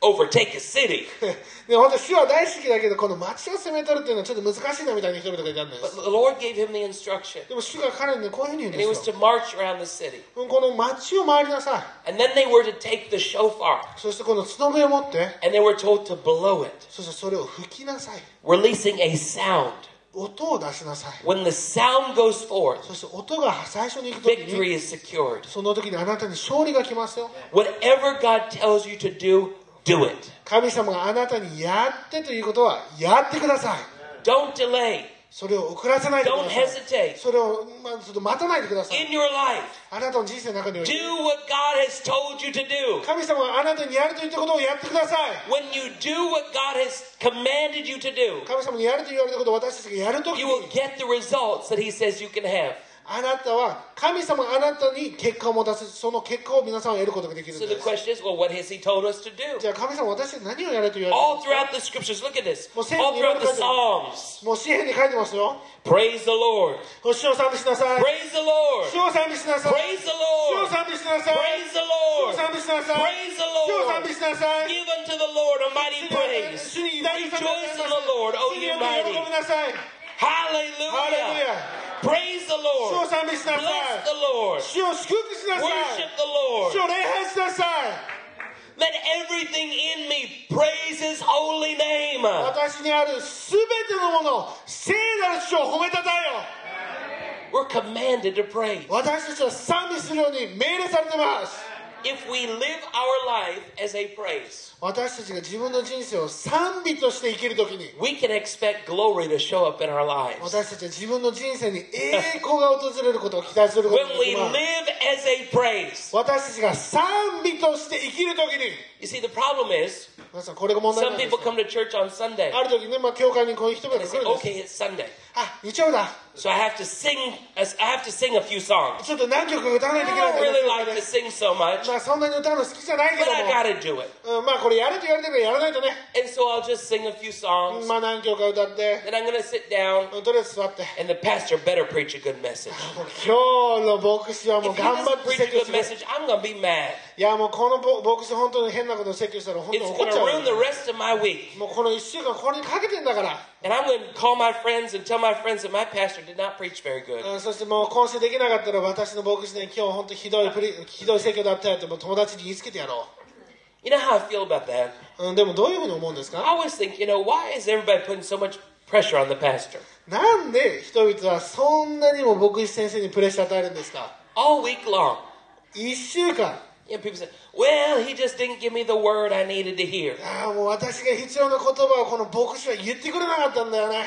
overtake a city. <laughs> で本当主は大好きだけどこの街を攻め取るっていうのはちょっと難しいなみたいな人々がいたんで But す the Lord gave him the instruction. でも主が彼にねこういうふうに言うん And it で was す to よ march around the city. この街を回りなさい And then they were to take the shofar そしてこの角笛を持って and they were told to blow it, そしてそれを吹きなさい releasing a sound. 音を出しなさい When the sound goes forth, そして音が最初に行く時 victory に is secured. その時にあなたに勝利が来ますよ Whatever God tells you to do, do it. 神様があなたにやってということはやってください Don't delay. それを遅らせないでく Don't ださい hesitate. それを、まあ、ちょっと待たないでください In your life, あなたの人生の中において do what God has told you to do. 神様があなたにやると言ったことをやってください When you do what God has commanded you to do, 神様にやると言われたことを私たちがやるとき you に will get the results that He says you can have. あなたは神様があなたに結果を持たせその結果を皆さんは得ることができるん So で the す question is, well, what has He told us to do? じゃあ神様私たち何をやれと言われてる All んですか throughout the scriptures, look at this. Well, say- All throughout the you know- も Psalms, う詩篇に書いてますよ praise the Lord. 主を賛美しなさい Praise the Lord. 主を賛美しなさい Praise the 主を Lord. 賛美しなさい Praise the 主を Lord. 賛美しなさい Praise the 主を賛 Lord. 美しなさい Give unto the Lord a mighty praise. 主に偉大な賛美を Rejoice し in な the Lord, さ O い主に you 喜 mighty. びなさい Hallelujah. Hallelujah. Praise the 主を Lord. 賛美しなさ Bless い the Lord. 主を祝福しなさい Worship the Lord. 主を礼拝しなさい Let everything in me praise his holy name. 私にあるすべてのもの聖なる主を褒めたたえよ We're commanded to praise. 私たちは賛美するように命令されてます If we live our life as a praise, 私たちが自分の人生を賛美として生きるときに we can expect glory to show up in our lives. 私たちは自分の人生に栄光が訪れることを期待すること When がで we きます live as a praise. 私たちが賛美として生きるときに You see, the problem is, 皆さんこれが問題な some んです people come to church on Sunday. ある時ね、まあ、教会にこういう人々 They が来 say, るんです okay, it's Sunday. あ日曜日だ So I have to sing, I have to sing a few songs. ちょっと何曲か歌わないとい I けないん don't だよ really ね like to sing so much, まあそんなに歌うの好きじゃないけ but ど I も gotta do it. うん、まあこれやれと言われてるからやらないとね、 And so I'll just sing a few songs. まあ何曲か歌って、 Then I'm gonna sit down, うんとりあえず座って。 and the pastor better preach a good message. もう今日の牧師はもう If he 頑張 doesn't って preach 説 a 教 good する。 message, I'm gonna be mad. いやもうこのぼ牧師本当に変なことを説教したら本当に It's 怒っ gonna ちゃう ruin the よ。 rest of my week. もうこの1週間これにかけてんだから。 And I'm going to call my friends and tell my friends that my pastor did not preach very good. うんそしてもう今週できなかったら私の牧師で今日本当ひどいプリひどい説教だったよってもう友達に言いつけてやろ You know how I feel about that? う、うん、でもどういうふうに思うんですか I always think, you know, why is everybody putting so much pressure on the pastor? なんで人々はそんなにも牧師先生にプレッシャー与えるんですか All week long. 1週間 You know, people say, well, he just didn't give me the word I needed to hear. ああもう私が必要な言葉をこの牧師は言ってくれなかったんだよね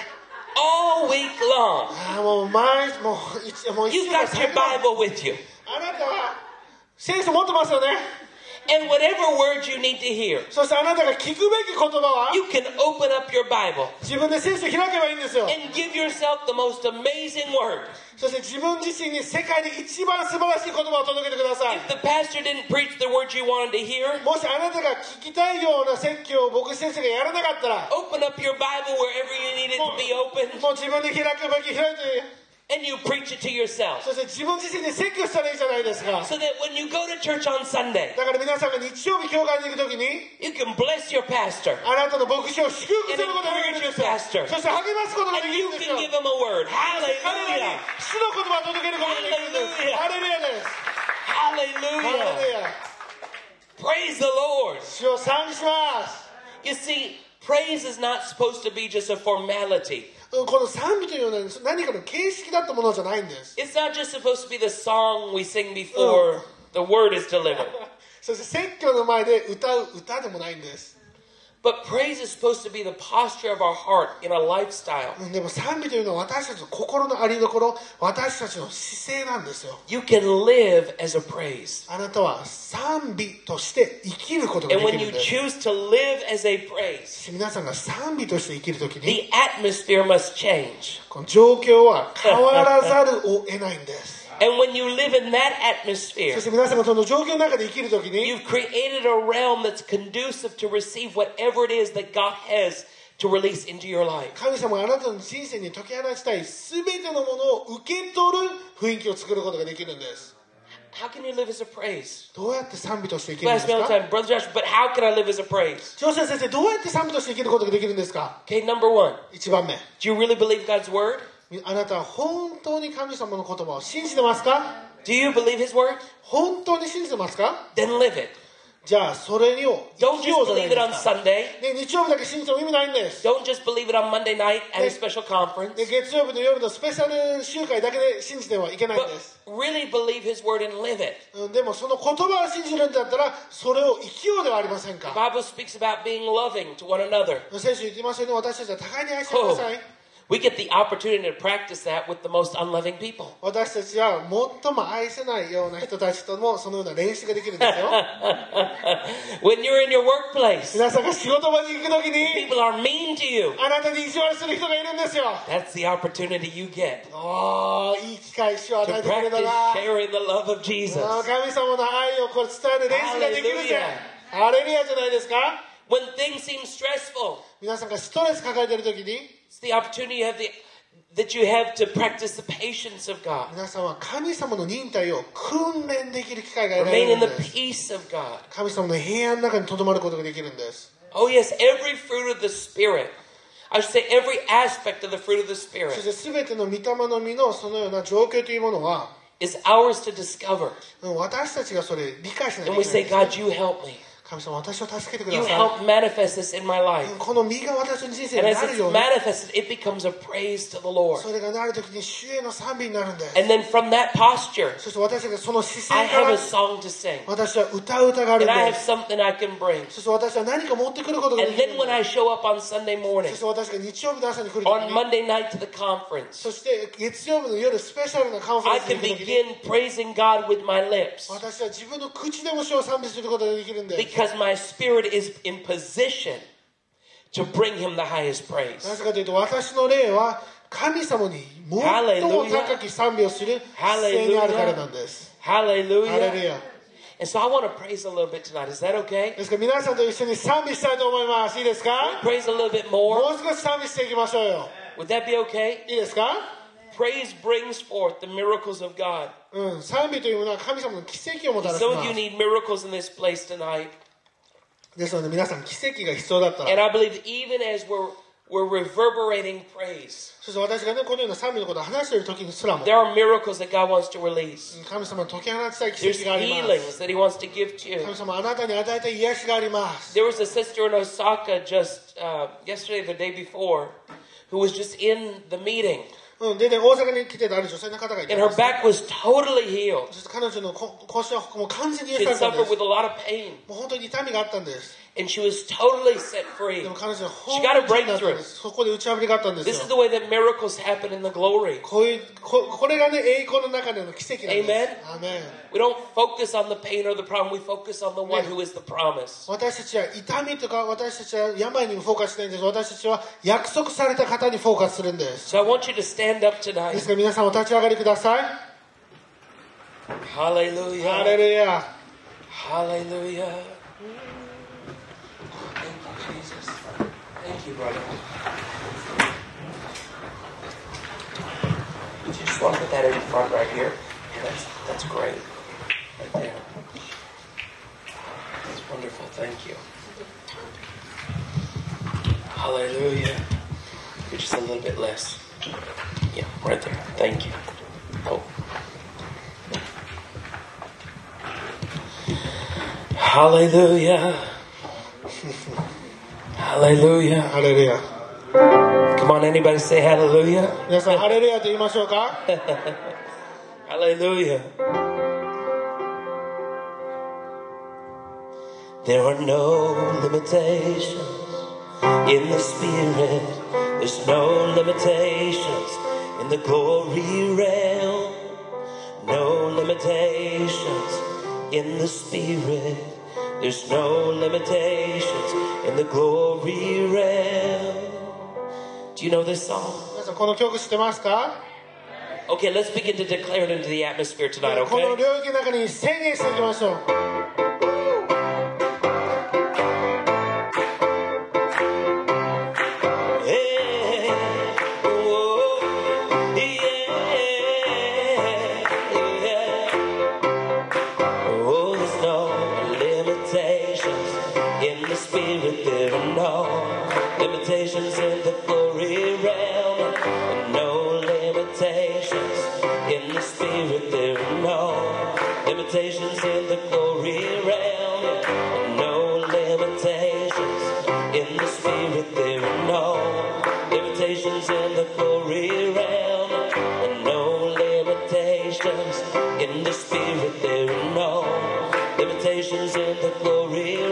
All week long. ああもう毎日もう一もう一 You 週間 got your Bible with you. あなたは聖書持ってますよね And whatever word you need to hear, そしてあなたが聞くべき言葉は you can open up your Bible 自分で聖書を開けばいいんですよ and give yourself the most amazing word. そして自分自身に世界で一番素晴らしい言葉を届けてください If the pastor didn't preach the word you wanted to hear, もしあなたが聞きたいような説教を牧師先生がやらなかったら open up your Bible wherever you need it to be open もう自分で開くべき開いて and you preach it to yourself. そして自分自身で説教したらいいじゃないですか So that when you go to church on Sunday, だから皆さんが日曜日教会に行く時に you can bless your pastor あなたの牧師を祝福することができるんですよ And encourage your pastor. そして励ますことがで and きる you んです can よ give him a word. 彼らに Hallelujah! 主の言葉を届けることができるんですハレルヤですハレル Hallelujah! ヤ Praise the Lord. 主を賛美します You see, praise is not supposed to be just a formality. うんこの賛美というのは何かの形式だったものじゃないんです It's not just supposed to be the song we sing before the word is delivered. そして説教の前で歌う歌でもないんです But praise is supposed to be the posture of our heart in a lifestyle. うんでも賛美というのは私たちの心のありどころ私たちの姿勢なんですよ You can live as a praise. あなたは賛美として生きることが And で when きる you んです choose to live as a praise, 皆さんが賛美として生きるときに the atmosphere must change. この状況は変わらざるを得ないんです And when you live in that そ atmosphere, して皆さんがその状況の中で生きるときに you've created a realm that's conducive to receive whatever it is that God has to release into your life. 神様があなたの人生に解き放ちたい全てのものを受け取る雰囲気を作ることができるんです How can you live as a praise? どうやって賛美として生き People るん ask です me all the か time, Brother Josh, but how can I live as a praise? ジョシュ先生どうやって賛美として生きることができるんですか Okay, number one, 1番目 do you really believe God's word? あなたは本当に神様の言葉を信じてますか Do you believe His word? 本当に信じてますか Then live it. じゃあそれを生きようじゃないですか.ね、日曜日だけ信じても意味ないんです。Don't just believe it on Monday night at a special conference. で月曜日の夜のスペシャル集会だけで信じてはいけないん But です。really believe His word and live it. うんでもその言葉を信じるんだったらそれを生きようではありません The か。Bible speaks about being loving to one another. 先週言ってましたよね、私たちは互いに愛し合いな Oh, さい。we get the opportunity to practice that with the most unloving people. <laughs> 私<laughs> たちは最も愛せないような人たちともそのような練習ができるんですよ。 when you're in your workplace, 皆さんが仕事場に行くときに people are mean to you. あなたに意地悪する人がいるんですよ。 That's the opportunity you get おー、いい機会主を与 to えてくれた practice な。 sharing the love of Jesus. あー神様の愛をこれ伝える練習ができるぜ。ハレルヤじゃないですか When things seem stressful, 皆さんがストレス抱えてる時に it's the opportunity you have the, that you have to practice the patience of God. 皆さんは神様の忍耐を訓練できる機会が得られ Remain る in ん the です。 peace of God. 神様の平安の中にとどまることができるんです。 Oh, yes, every fruit of the Spirit. I should say every aspect of the fruit of the そ Spirit して全ての御霊の実のそのような状況というものは、 is ours to discover. うん私たちがそれ理解しなきゃ And い we けない say, んです。 God, you help me. 神様私を助けてく You ださ help manifest this in my い。 life. うんこの実が私の人生 And に as なる it's ように、 manifested, it becomes a praise to the Lord. それがなる時に主への賛美になるんです。 And then from that posture, そして私がその姿 I 勢か have ら a song to sing. 私は歌う歌がある And I ん have です。 something I can bring. そして私は何か持ってくることがで And きる then ん when で I show up on Sunday す。 morning, そして私が日曜日の朝に来る時 on に、 Monday night to the conference, そして月曜日の夜スペシャルなカンファレ I ンスに can 行く時に begin praising God with my lips 私は自分の口でも主を賛美することができるんです。 because my spirit is in position to bring Him the highest praise. なぜかというと私の霊は神様に最も高き賛美をする姿勢にあるからなんです。ハレル Hallelujah. ヤ。 And so I want to praise a little bit tonight. Is that okay? ですから皆さんと一緒に賛美したいと思います。いいですか Praise a little bit more. もう少し賛美していきましょうよ。 Would that be okay? いいですか Praise brings forth the miracles of God. うん、賛美というものは神様の奇跡をもたらし Some ま of you す。 need miracles in this place tonight. ですので皆さん奇跡が必要だった And ら、 I believe that even as we're we're reverberating praise. そして私がねこのような賛美のことを話している時にすらも There are miracles that God wants to release. 神様の解き放ちたい奇 There's 跡がありま healings す that He wants to give to you. 神様あなたに与えた癒しがあります There was a sister in Osaka just uh, yesterday, the day before, who was just in the meeting, うん、でね大阪に来てたある女性の方がいて and her back was totally healed. そして彼女のこ腰はもう完全に癒されたんで suffered す with a lot of pain, もう本当に痛みがあったんです and she was totally set free. She 本 got a breakthrough. This is よ the way that miracles happen in the glory. Amen. アーメン We don't focus on the pain or the problem, we focus on the one who is the promise. 私たちは痛みとか私たちは病にフォーカスしないんです私たちは約束された方にフォーカスするんです So I want you to stand up で tonight. すから皆さんお立ち上がりくださいハ Hallelujah. レルヤ Hallelujah. You, brother. You just want to put that in front right here? Yeah, that's, that's great. Right there. That's wonderful. Thank you. Hallelujah. You're just a little bit less. Yeah, right there. Thank you. Oh. Hallelujah. <laughs> Hallelujah. ハレルヤ Come on, anybody say hallelujah? 皆さんハレルヤと言いましょうか <laughs> Hallelujah. There are no limitations in the spirit. There's no limitations in the glory realm. No limitations in the spirit. There's no limitations in the glory realm. Do you know this song? 皆さんこの曲知ってますか Okay, let's begin to declare it into the atmosphere tonight, この okay? 領域の中に宣言していきましょう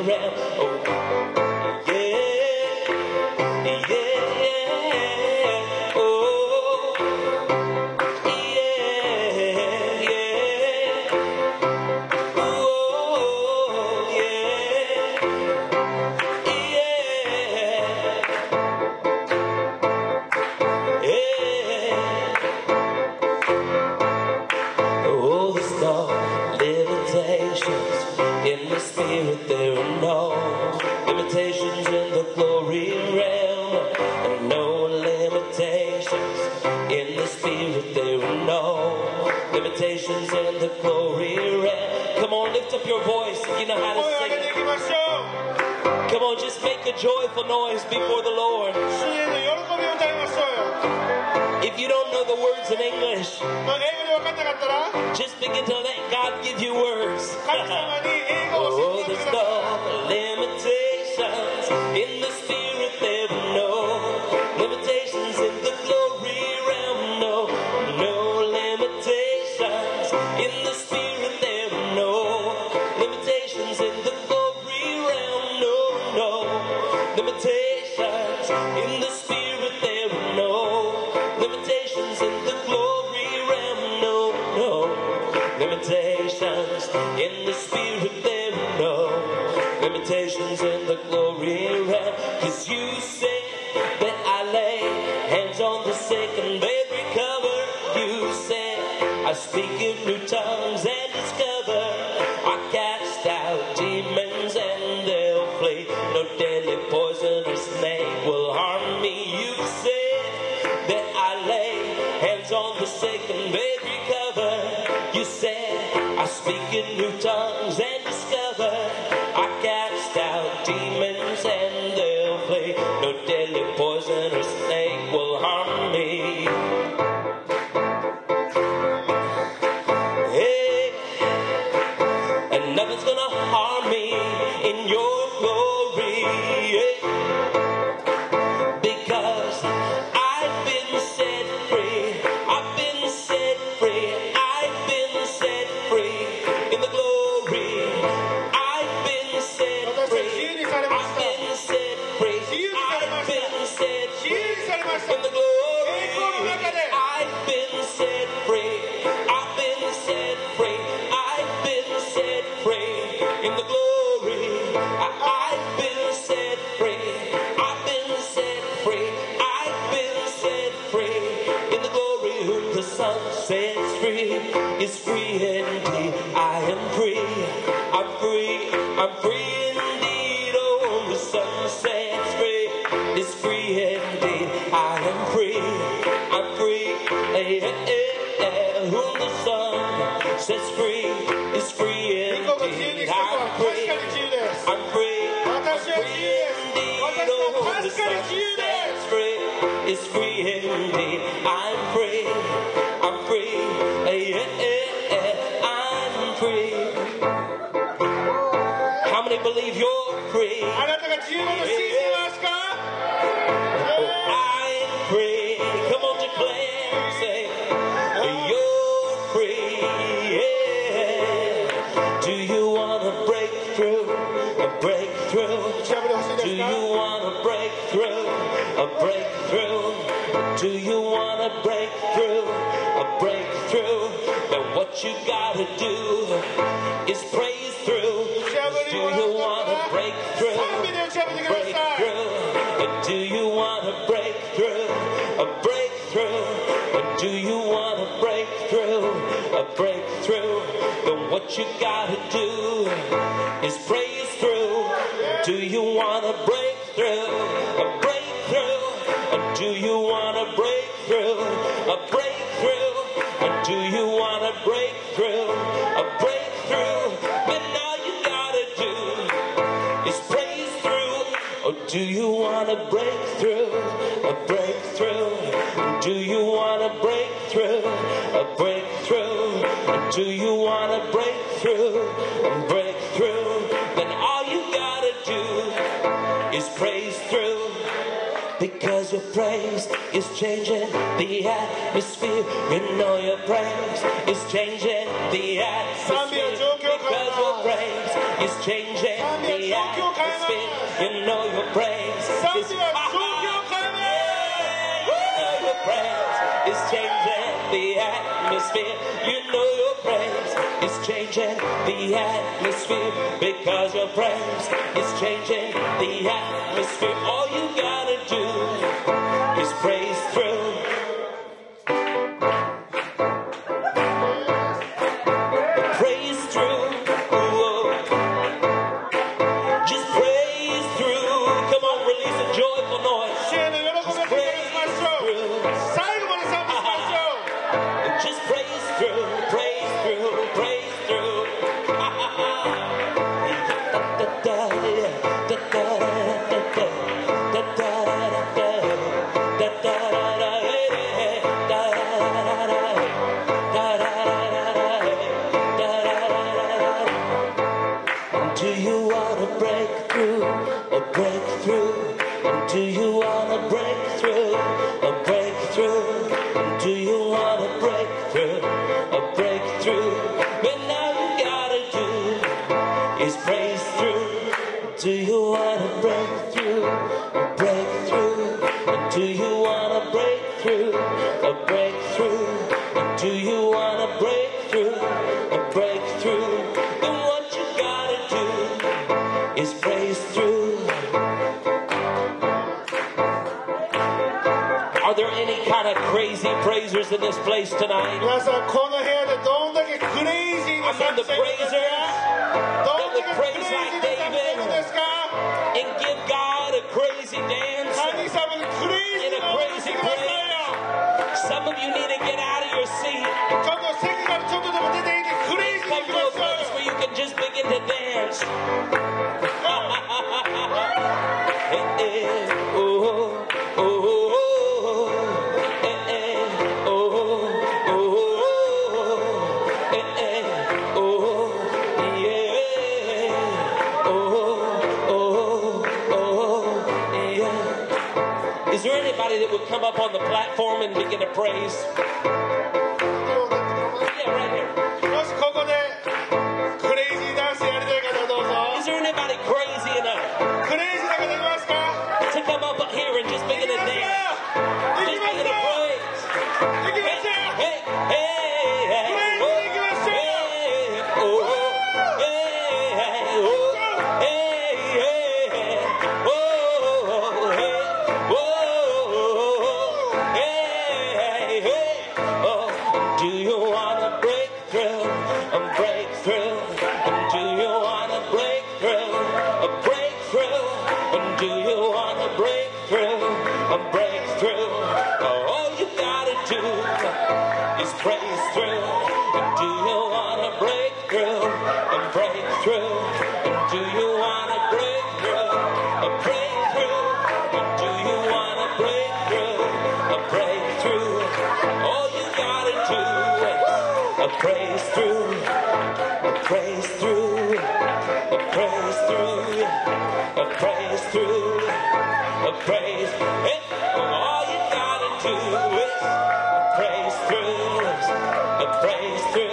Oh, and the glory red. Come on, lift up your voice you know how to sing it. Come on, just make a joyful noise before the Lord. If you don't know the words in English, just begin to let God give you words. <laughs> oh, there's no limitations in limitations in the spirit. There no limitations in the glory realm. Cause you say that I lay hands on the sick and they recover. You say I speak in new tongues and discover. I cast out demons and they'll flee. No deadly poison or snake will harm me. You say that I lay hands on the sick and they recover. Speak in new tongues and the Son is free indeed. I am free, I'm free, I'm free indeed. Oh, the Son sets free, is free indeed. I am free, I'm free. Hey, hey, hey, Whom the Son sets free, is free indeed. I'm free. It's free indeed. I'm free. a breakthrough? Do you want a breakthrough? A breakthrough? Then what you gotta do is praise through. Do you want a breakthrough? A breakthrough? Or do you want a breakthrough? A breakthrough? Or do you want a breakthrough? A breakthrough? Then what you gotta do is praise through. Do you do you want a breakthrough? A breakthrough? Do you want a breakthrough? A breakthrough? Do you want a breakthrough? A breakthrough? Then all you gotta do is praise through. Because your praise is changing the atmosphere. You know your praise is changing the atmosphere. Because your praise is changing the atmosphere. You know your praise is praise is changing the atmosphere. You know your praise is changing the atmosphere because your praise is changing the atmosphere. All you gotta do is praise through. this place tonight. 皆さんこの部屋でどんだけクレイジーな作戦ですかどんだけクレイジーな作戦ですか and give God a crazy dance. and a crazy praise. Some of you need to get out of your seat. and come to a place where you can just begin to dance. Is there anybody that would come up on the platform and begin to praise? Yeah, right here. Do you wanna break through? A breakthrough? Do you wanna break through? A breakthrough? Do you wanna break through? A breakthrough? All you gotta do is a praise through. A praise through. A praise through. A praise through. A praise. Hey, all you gotta do is a praise through. A praise through.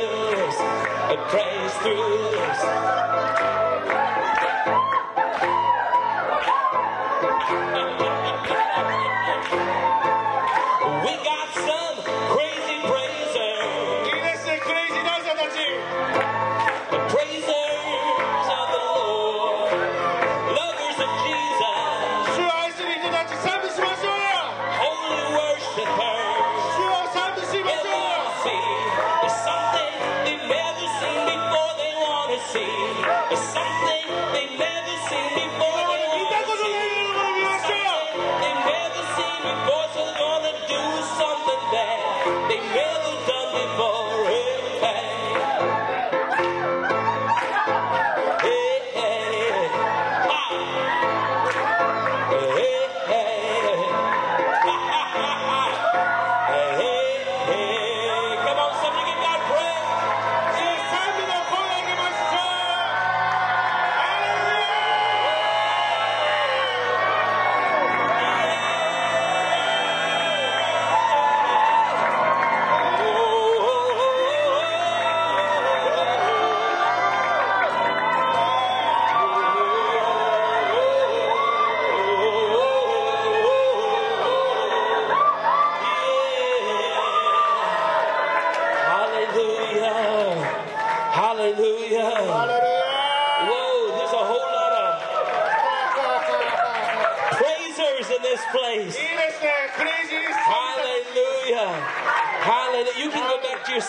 A praise through. We <laughs>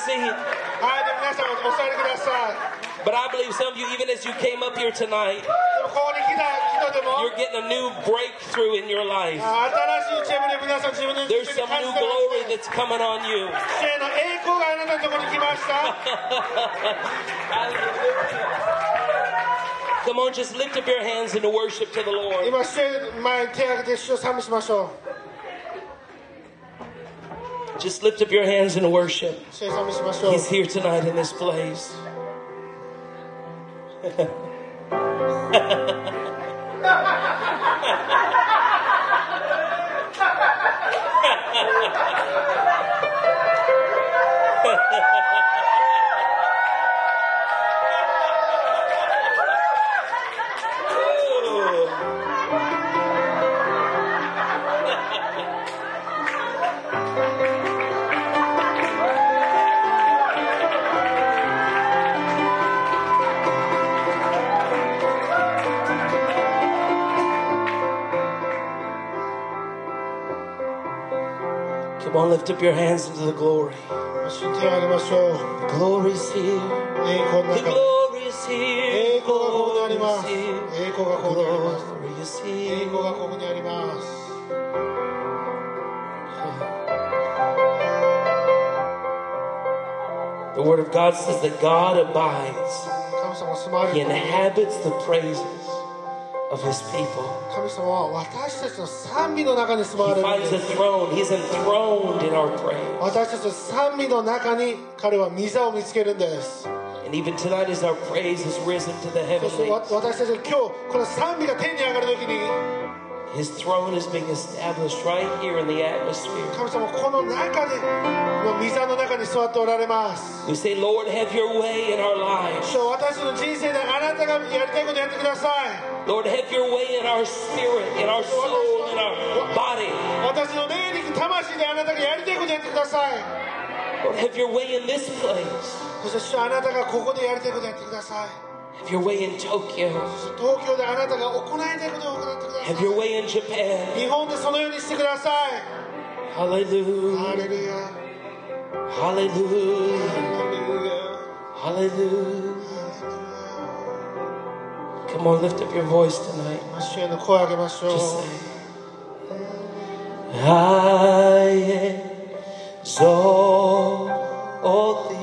see. But I believe some of you, even as you came up here tonight, you're getting a new breakthrough in your life. There's some new glory that's coming on you. <laughs> Come on, just lift up your hands in worship to the Lord. Just lift up your hands and worship. He's here tonight in this place. <laughs> Come on, lift up your hands into the glory. The glory is here. The glory is here. The glory is here. The glory is here. The Word of God says that God abides. He inhabits the praises of his people. 神様は私たちの賛美の中に住ま He われる finds ん a です throne. He's enthroned in our praise. 私たちの賛美の中に彼は御座を見つけるんです And even tonight, as our praise has risen to the そして heavenly, わ私たちが今日この賛美が天に上がる時に His throne is being established right here in the atmosphere. 神様この中でこの御座の中に座っておられます We say, Lord, have your way in our lives. 主よ私の人生であなたがやりたいことやってください Lord, have your way in our spirit, in our soul, in our body. 私の霊力魂であなたがやりたいことやってください Lord, have your way in this place. そして主よあなたがここでやりたいことやってください have your way in Tokyo. Have your way in Japan. Hallelujah. Hallelujah. Hallelujah. Hallelujah. Come on, lift up your voice tonight. Just say, I exalt thee.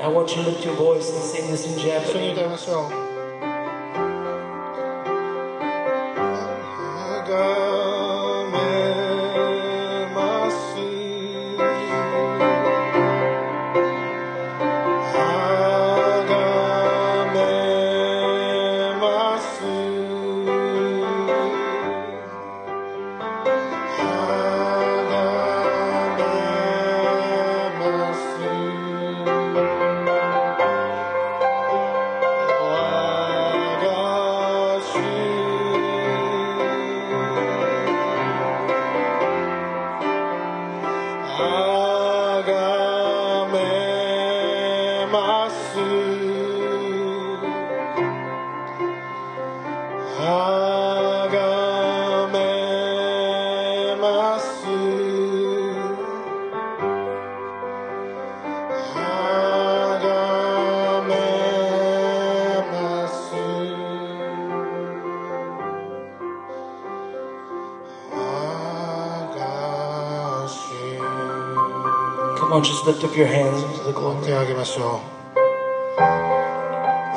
I want you to lift your voice and sing this in Japanese. just lift up your hands to the glory.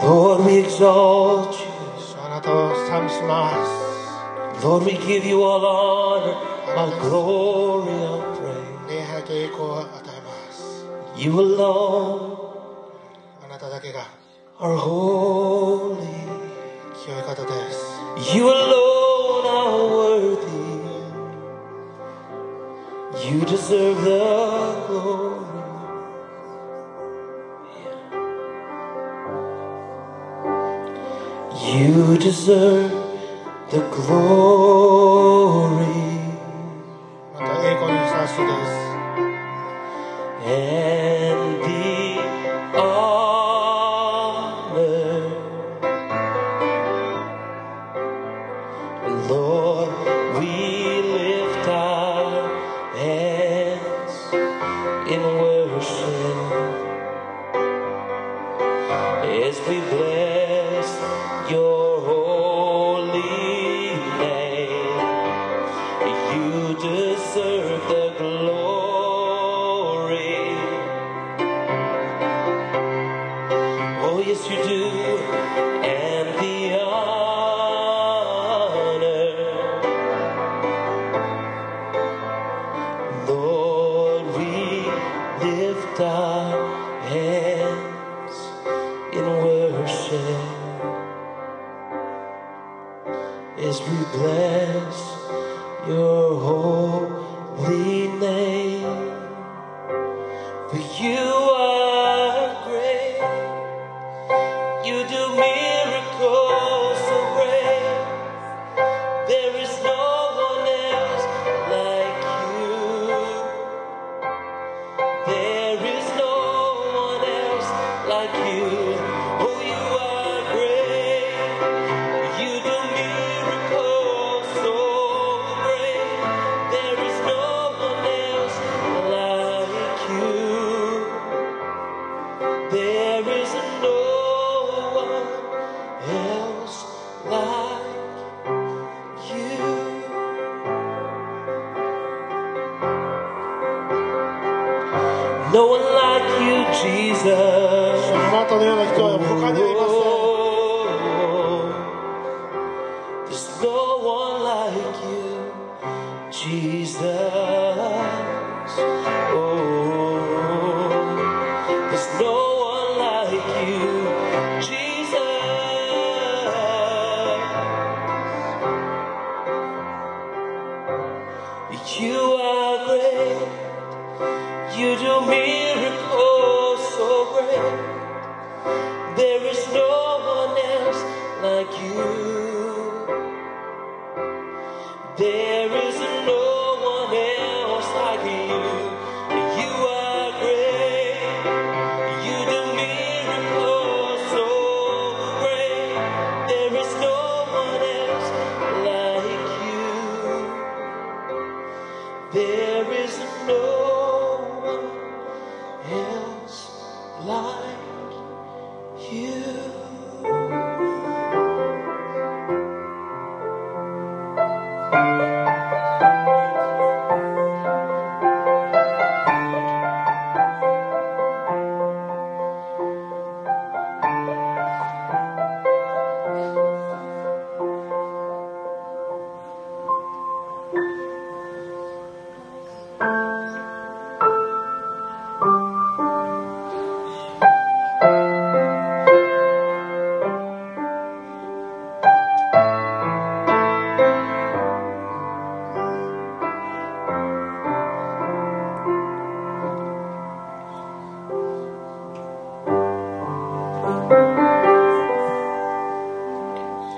Lord, we exalt you. Lord, we give you all honor, all glory, all praise. You alone as we bless your holy name.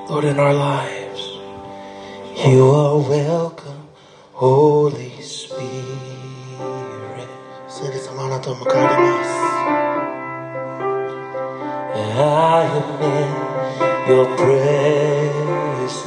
Lord, in our lives. You are welcome, Holy Spirit. I am in your presence.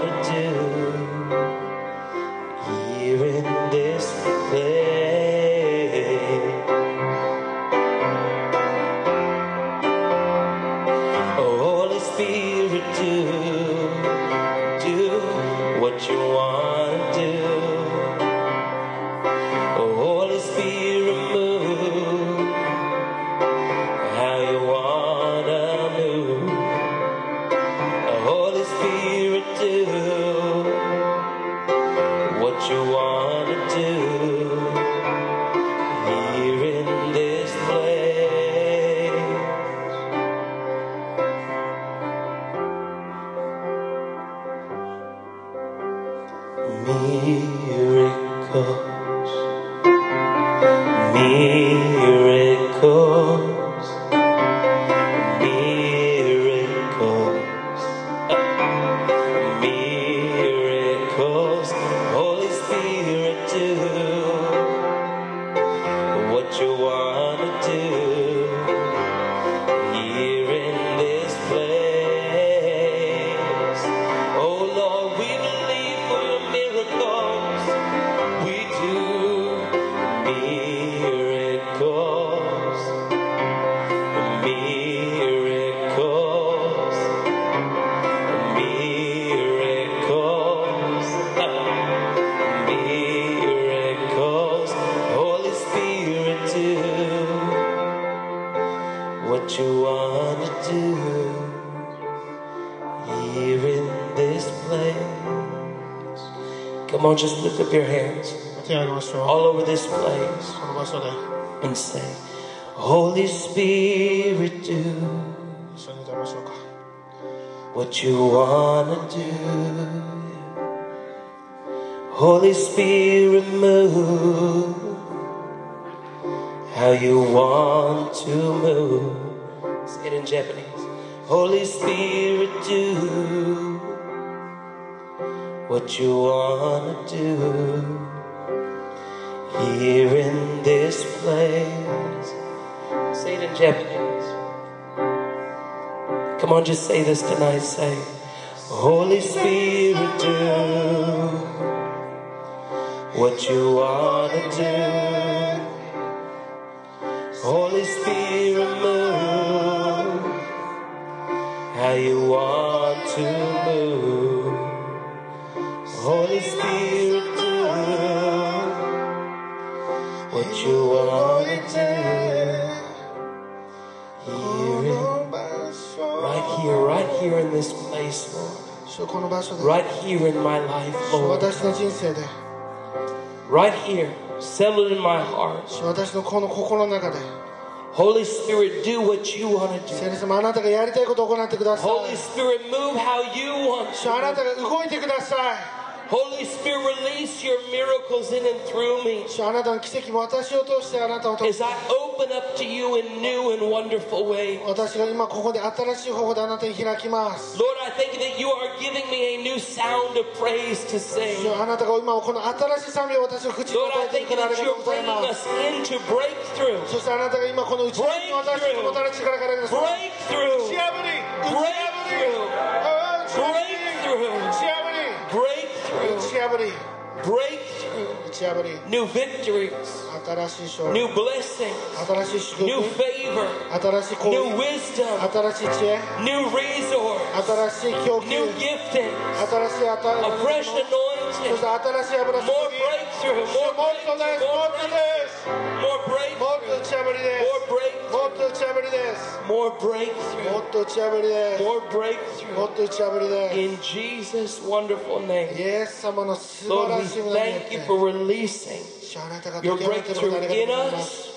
Do say. here, right here in this place, Lord. 主この場所で Right here in my life, 主 Lord. 私の人生で Right here, settled in my heart. 主私のこの心の中で Holy Spirit, do what you want to 聖 do. 霊様あなたがやりたいことを行ってください Holy Spirit, move how you want 主あな to. たが動いてください Holy Spirit, release your miracles in and through me 主あなたの奇跡も私を通してあなたを通し as て I open up to you in new and wonderful ways. 私が今ここで新しい方法であなたに開きます Lord, I thank you that you are giving me a new sound of praise to 主 sing. あなたが今この新しい賛美を私の口に Lord, 与 I えてい thank く you からあり that がとう you're ござい bringing ま us す into breakthrough. そしてあなたが今この内側に私のもたらし力からです打 Breakthrough. ち破り打ち破り Breakthrough. ああ打ち破り Breakthrough, new victories, new blessings, new favor, new wisdom, new resource, new gifting, a fresh anointing. More. More breakthrough. More breakthrough. More. More. More. More. More In Jesus wonderful name. Yes, Lord, we thank you for releasing your breakthrough in us.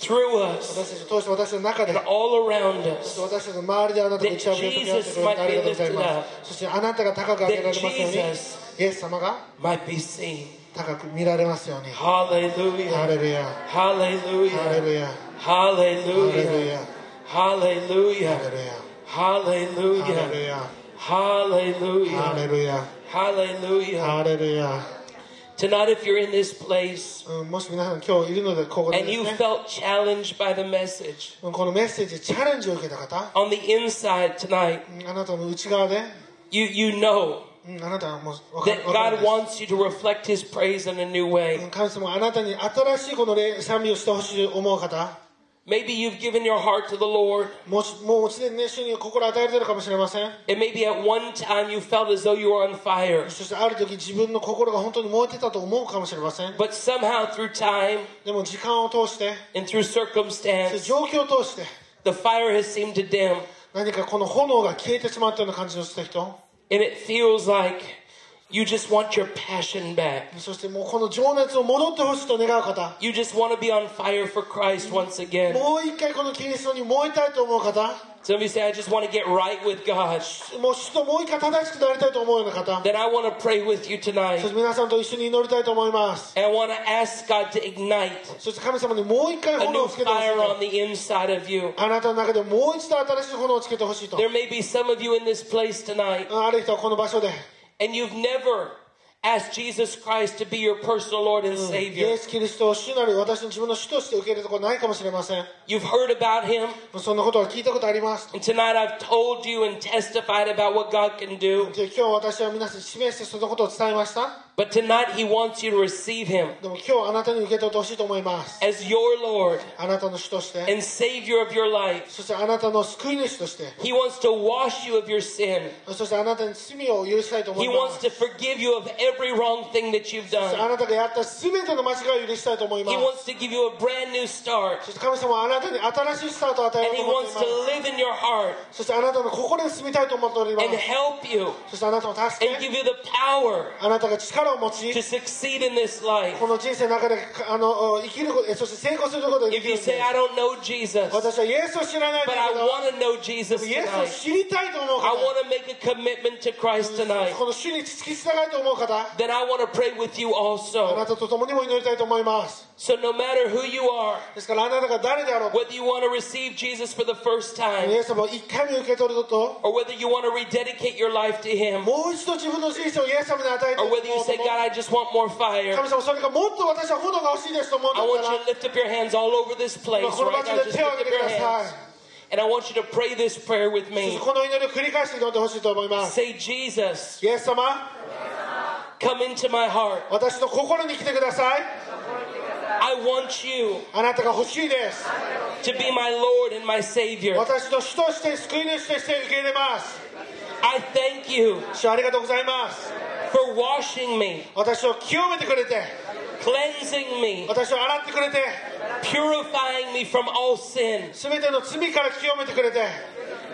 Through us 私たちを通して私の中で and all around us 私たちの周りであなたが打ち破りを解き放ってくれることありがとうございますそしてあなたが高く上げられますように Jesus イエス様が might be seen. 高く見られますように Hallelujah. ハレルヤ Hallelujah. ハレルヤ Hallelujah. Hallelujah. Hallelujah. ハレル Hallelujah. ヤハレ Hallelujah. ルヤ Hallelujah. ハレルヤ Tonight, if you're in this place うんもし皆さん今日いるのでここで and で you すね felt challenged by the message このメッセージチャレンジを受けた方 on the inside tonight, うんあなたの内側で you, you know うんあなたはもう分か that 分かる God んです wants you to reflect His praise in a new way. 神様あなたに新しいこの礼賛美をしてほしいと思う方 Maybe you've given your heart to the Lord. もしもうすでにね主に心を与えてるかもしれません And maybe at one time you felt as though you were on fire. そしてある時自分の心が本当に燃えてたと思うかもしれません But somehow through time でも時間を通して and through そして circumstance, 状況を通して the fire has seemed to dim. 何かこの炎が消えてしまったような感じのした人 And it feels like you just want your passion back. そしてもうこの情熱を戻ってほしいと願う方 You just want to be on fire for Christ once again. もう一回このキリストに燃えたいと思う方 Some of you say, I just want to get right with God. もう主ともう一回正しくなりたいと思うような方 Then I want to pray with you そ tonight. して皆さんと一緒に祈りたいと思います And I want to ask God to ignite そして神様にもう一回 a 炎 new をつけてほしい fire と on the inside of you. あなたの中でもう一度新しい炎をつけてほしいと There may be some of you in this place tonight, ある人はこの場所で and you've never asked Jesus Christ to be your personal Lord and イ Savior. エス・キリストを主なり私の自分の主として受け入れるところないかもしれません You've heard about Him, そんなことは聞いたことあります and tonight I've told you and testified about what God can do. で今日私は皆さんに示してそのことを伝えました But tonight He wants you to receive Him でも今日あなたに受け取ってほしいと思います as your Lord あなたの主として and Savior of your life. そしてあなたの救い主として He wants to wash you of your sin. そしてあなたに罪を許したいと思 He いま wants す to forgive you of every wrong thing that you've そして done. あなたがやった全ての間違いを許したいと思いま He す wants to give you a brand new start. そして神様はあなたに新しいスタートを与えよ And う He と思って wants い to ます live in your heart そしてあなたの心に住みたいと思っております and help you そしてあなたを助 and け give you the power あなたが力 この人生の中であの生きること、そして成功することができるで say, 私はイエスを知らないんだけど、But I wanna know Jesus イエスを知りたいと思う方、I wanna make a commitment to Christ tonight. この主に突き従いと思う方、Then I wanna pray with you also. あなたと共にも祈りたいと思います。So no matter who you are, whether you want to receive Jesus for the first time, or whether you want to rededicate your life to Him, or whether you say, God, I just want more fire, I want you to lift up your hands all over this place, right? now. Just lift up your hands. And I want you to pray this prayer with me. Say, Jesus, come into my heart. I want you あなたが欲しいです to be my Lord and my Savior. 私の主として救い主として受け入れます I thank you 主ありがとうございます for washing me, 私を清めてくれて cleansing me, 私を洗ってくれて purifying me from all sin. 全ての罪から清めてくれて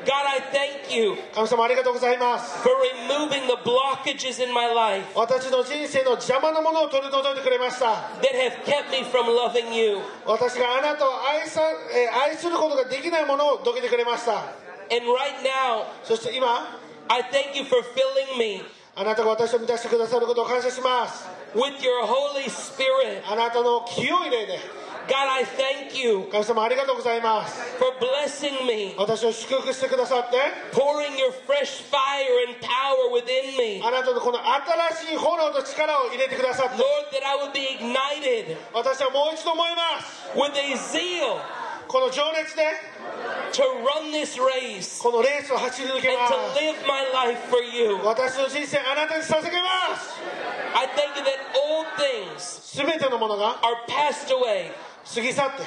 God, I thank you 神様ありがとうございます for removing the blockages in my life 私の人生の邪魔なものを取り除いてくれました that have kept me from loving you. 私があなたを愛さ、えー愛することができないものをどけてくれました And right now, そして今 I thank you for filling me あなたが私を満たしてくださることを感謝します with your Holy Spirit. あなたの清い霊で God, I thank you 神様ありがとうございます for blessing me, 私を祝福してくださって pouring your fresh fire and power within me. あなたのこの新しい炎と力を入れてくださって Lord, that I would be ignited 私はもう一度思います with a zeal この情熱で to run this race このレースを走り抜け and ま to す live my life for you. 私の人生あなたに捧げます I thank you that old things 全てのものが are passed away 過ぎ去って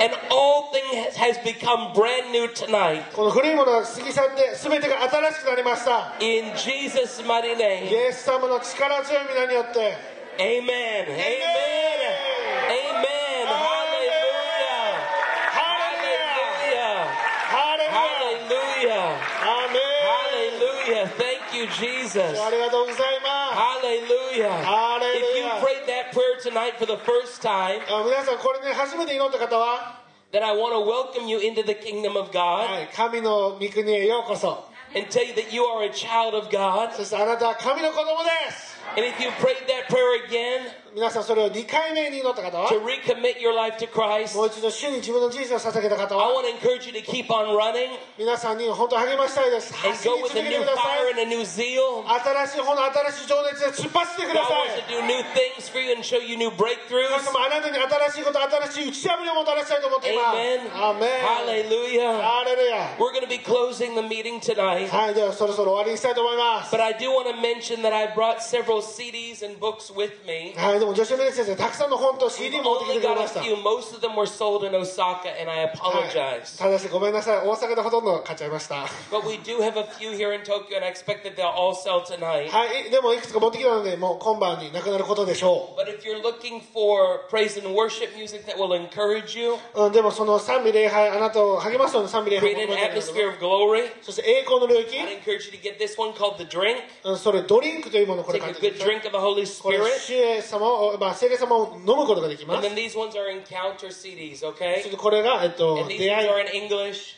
and all things has become brand new tonight. この古いものが過ぎ去って全てが新しくなりました In Jesus' mighty イ name. エス様の力強い皆によって Amen. Amen. Amen. Hallelujah. ハレルヤ Hallelujah. ハレルヤ Hallelujah. アーメン Hallelujah. Thank you, Jesus. ありがとうございます Hallelujah. If you Hallelujah. prayed tonight for the first time, あ皆さんこれね初めて祈った方は、 then I want to welcome you into the kingdom of God はい、神の御国へようこそ and tell you that you are a child of God. そしてあなたは神の子供です And if you prayed that prayer again 皆さんそれを2回目に祈った方は to recommit your life to Christ, もう一度主に自分の人生を捧げた方 I は want to encourage you to keep on running 皆さんに本当励ましたいです and 走り go with 続 a けて new くださ fire い and a new zeal. 新しい炎新しい情熱で突っ走ってくだ God さ wants to い do new things for you and show you new breakthroughs. 神様あなたに新しいこと新しい打ち破りをもたらしたいと思っています Amen. アーメン Hallelujah. ハレルヤ We're going to be closing the meeting tonight. はいではそろそろ終わりにしたいと思います But I do want to mention that I brought several CDs and books with me. はい ども、ジョシュ・メイ先生、たくさんの本としてた。だし、ごめんなさい、大阪でほとんど買っちゃいました。はい、でも、いくつか持ってきたので、もう今晩になくなることでしょう。うん、でも、その賛美礼拝、あなたを励ますよう、ね、な賛美礼拝を持、そして栄光の領域、I'd encourage you to good drink. それ、ドリンクというものをこれ買ってきて、これ、まあ、聖霊様を飲むことができま And す then these ones are encounter CDs, そ okay? してこれが、えっと And、these 出 ones 会い are in English.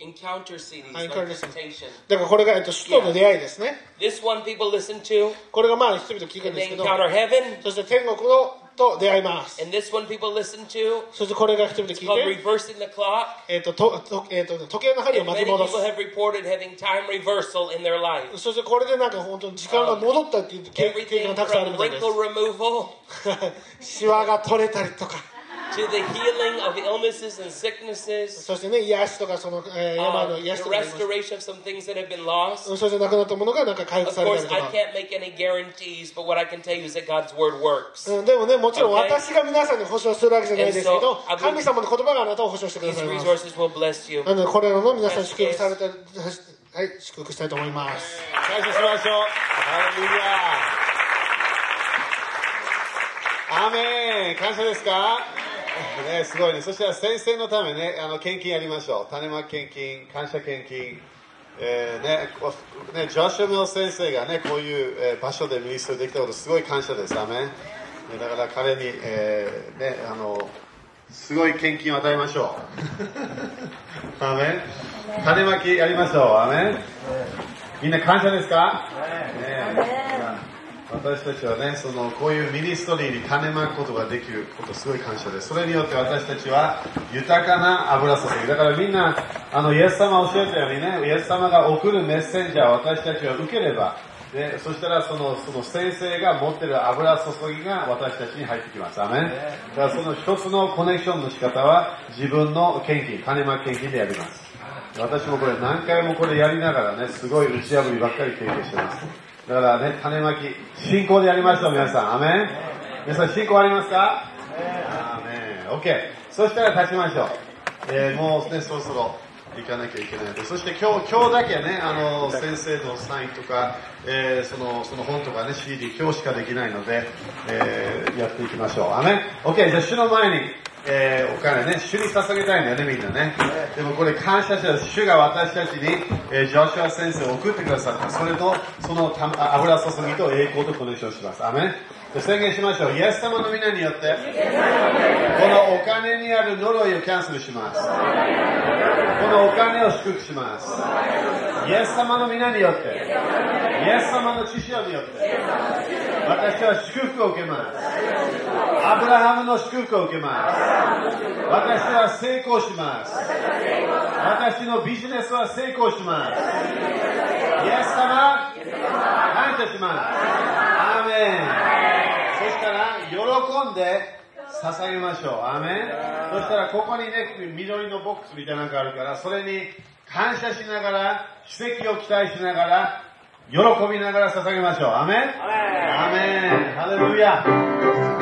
Encounter CDs, Ah, like encounter invitation. だからこれが、えっと、主との出会いですね This one people listen to, これがまあ人々聞くん and です they けど encounter heaven. そして天国のと出会います And this one people listen to, そしてこれが人々聞 it's called いて、reversing the clock. えっとととえっと時計の針を巻 many き戻 people す have reported having time reversal in their life. そしてこれでなんか本当に時間が戻ったっていう経経 Everything 験がたくさんある from みたいです wrinkle removal シワが取れたりとか to the healing of illnesses and sicknesses, そして、ね、癒しとかその、えー、山の癒しとか、um, そしてくなったものがなんか回復されてるとか、でもね、もちろん私が皆さんに保証するわけじゃないですけど、神様の言葉があなたを保証してくださいま。なのでこれらの皆さん祝福されて、はい、祝福したいと思います。感謝しましょう。ハレル。感謝ですか？ね、すごいね。そしたら先生のためね、あの、献金やりましょう。種まき献金、感謝献金。えーね、こね、ジョシュア・メル先生がね、こういう、えー場所でミニストできたことすごい感謝です。アーメンねだから彼に、えーね、あの、すごい献金を与えましょう。アーメン種まきやりましょう。アーメンみんな感謝ですか、ね私たちはね、その、こういうミニストリーに種まくことができることすごい感謝です。それによって私たちは豊かな油注ぎ。だからみんな、あの、イエス様教えたようにね、イエス様が送るメッセンジャーを私たちは受ければ、で、そしたらその、その先生が持ってる油注ぎが私たちに入ってきます。アメン。だからその一つのコネクションの仕方は自分の献金、種まき献金でやります。私もこれ何回もこれやりながらね、すごい打ち破りばっかり経験してます。だからね、種まき、信仰でやりましょう、皆さん。アメン皆さん、信仰ありますか？アメン。OK。そしたら立ちましょう。えーもうね、そろそろ行かなきゃいけない、そして今日、今日だけね、あの、先生のサインとか、えーその、その本とかね、CD、今日しかできないので、えーやっていきましょう。アメン ?OK、じゃあ主の前に、えーお金ね、主に捧げたいんだよね、みんなね。でもこれ感謝して主が私たちに、えージョシュア先生を送ってくださった。それと、その油注ぎと栄光とコネクションします。アメ宣言しましょう。イエス様の皆によって、このお金にある呪いをキャンセルします。このお金を祝福します。イエス様の皆によって、イエス様の知識によって、私は祝福を受けます。アブラハムの祝福を受けます。私は成功します。私のビジネスは成功します。イエス様、感謝します。アーメン。そしたら、喜んで捧げましょう。アーメン。そしたらここにね、緑のボックスみたいなのがあるから、それに感謝しながら、奇跡を期待しながら、喜びながら捧げましょう。アーメン。アーメン。ハレルヤ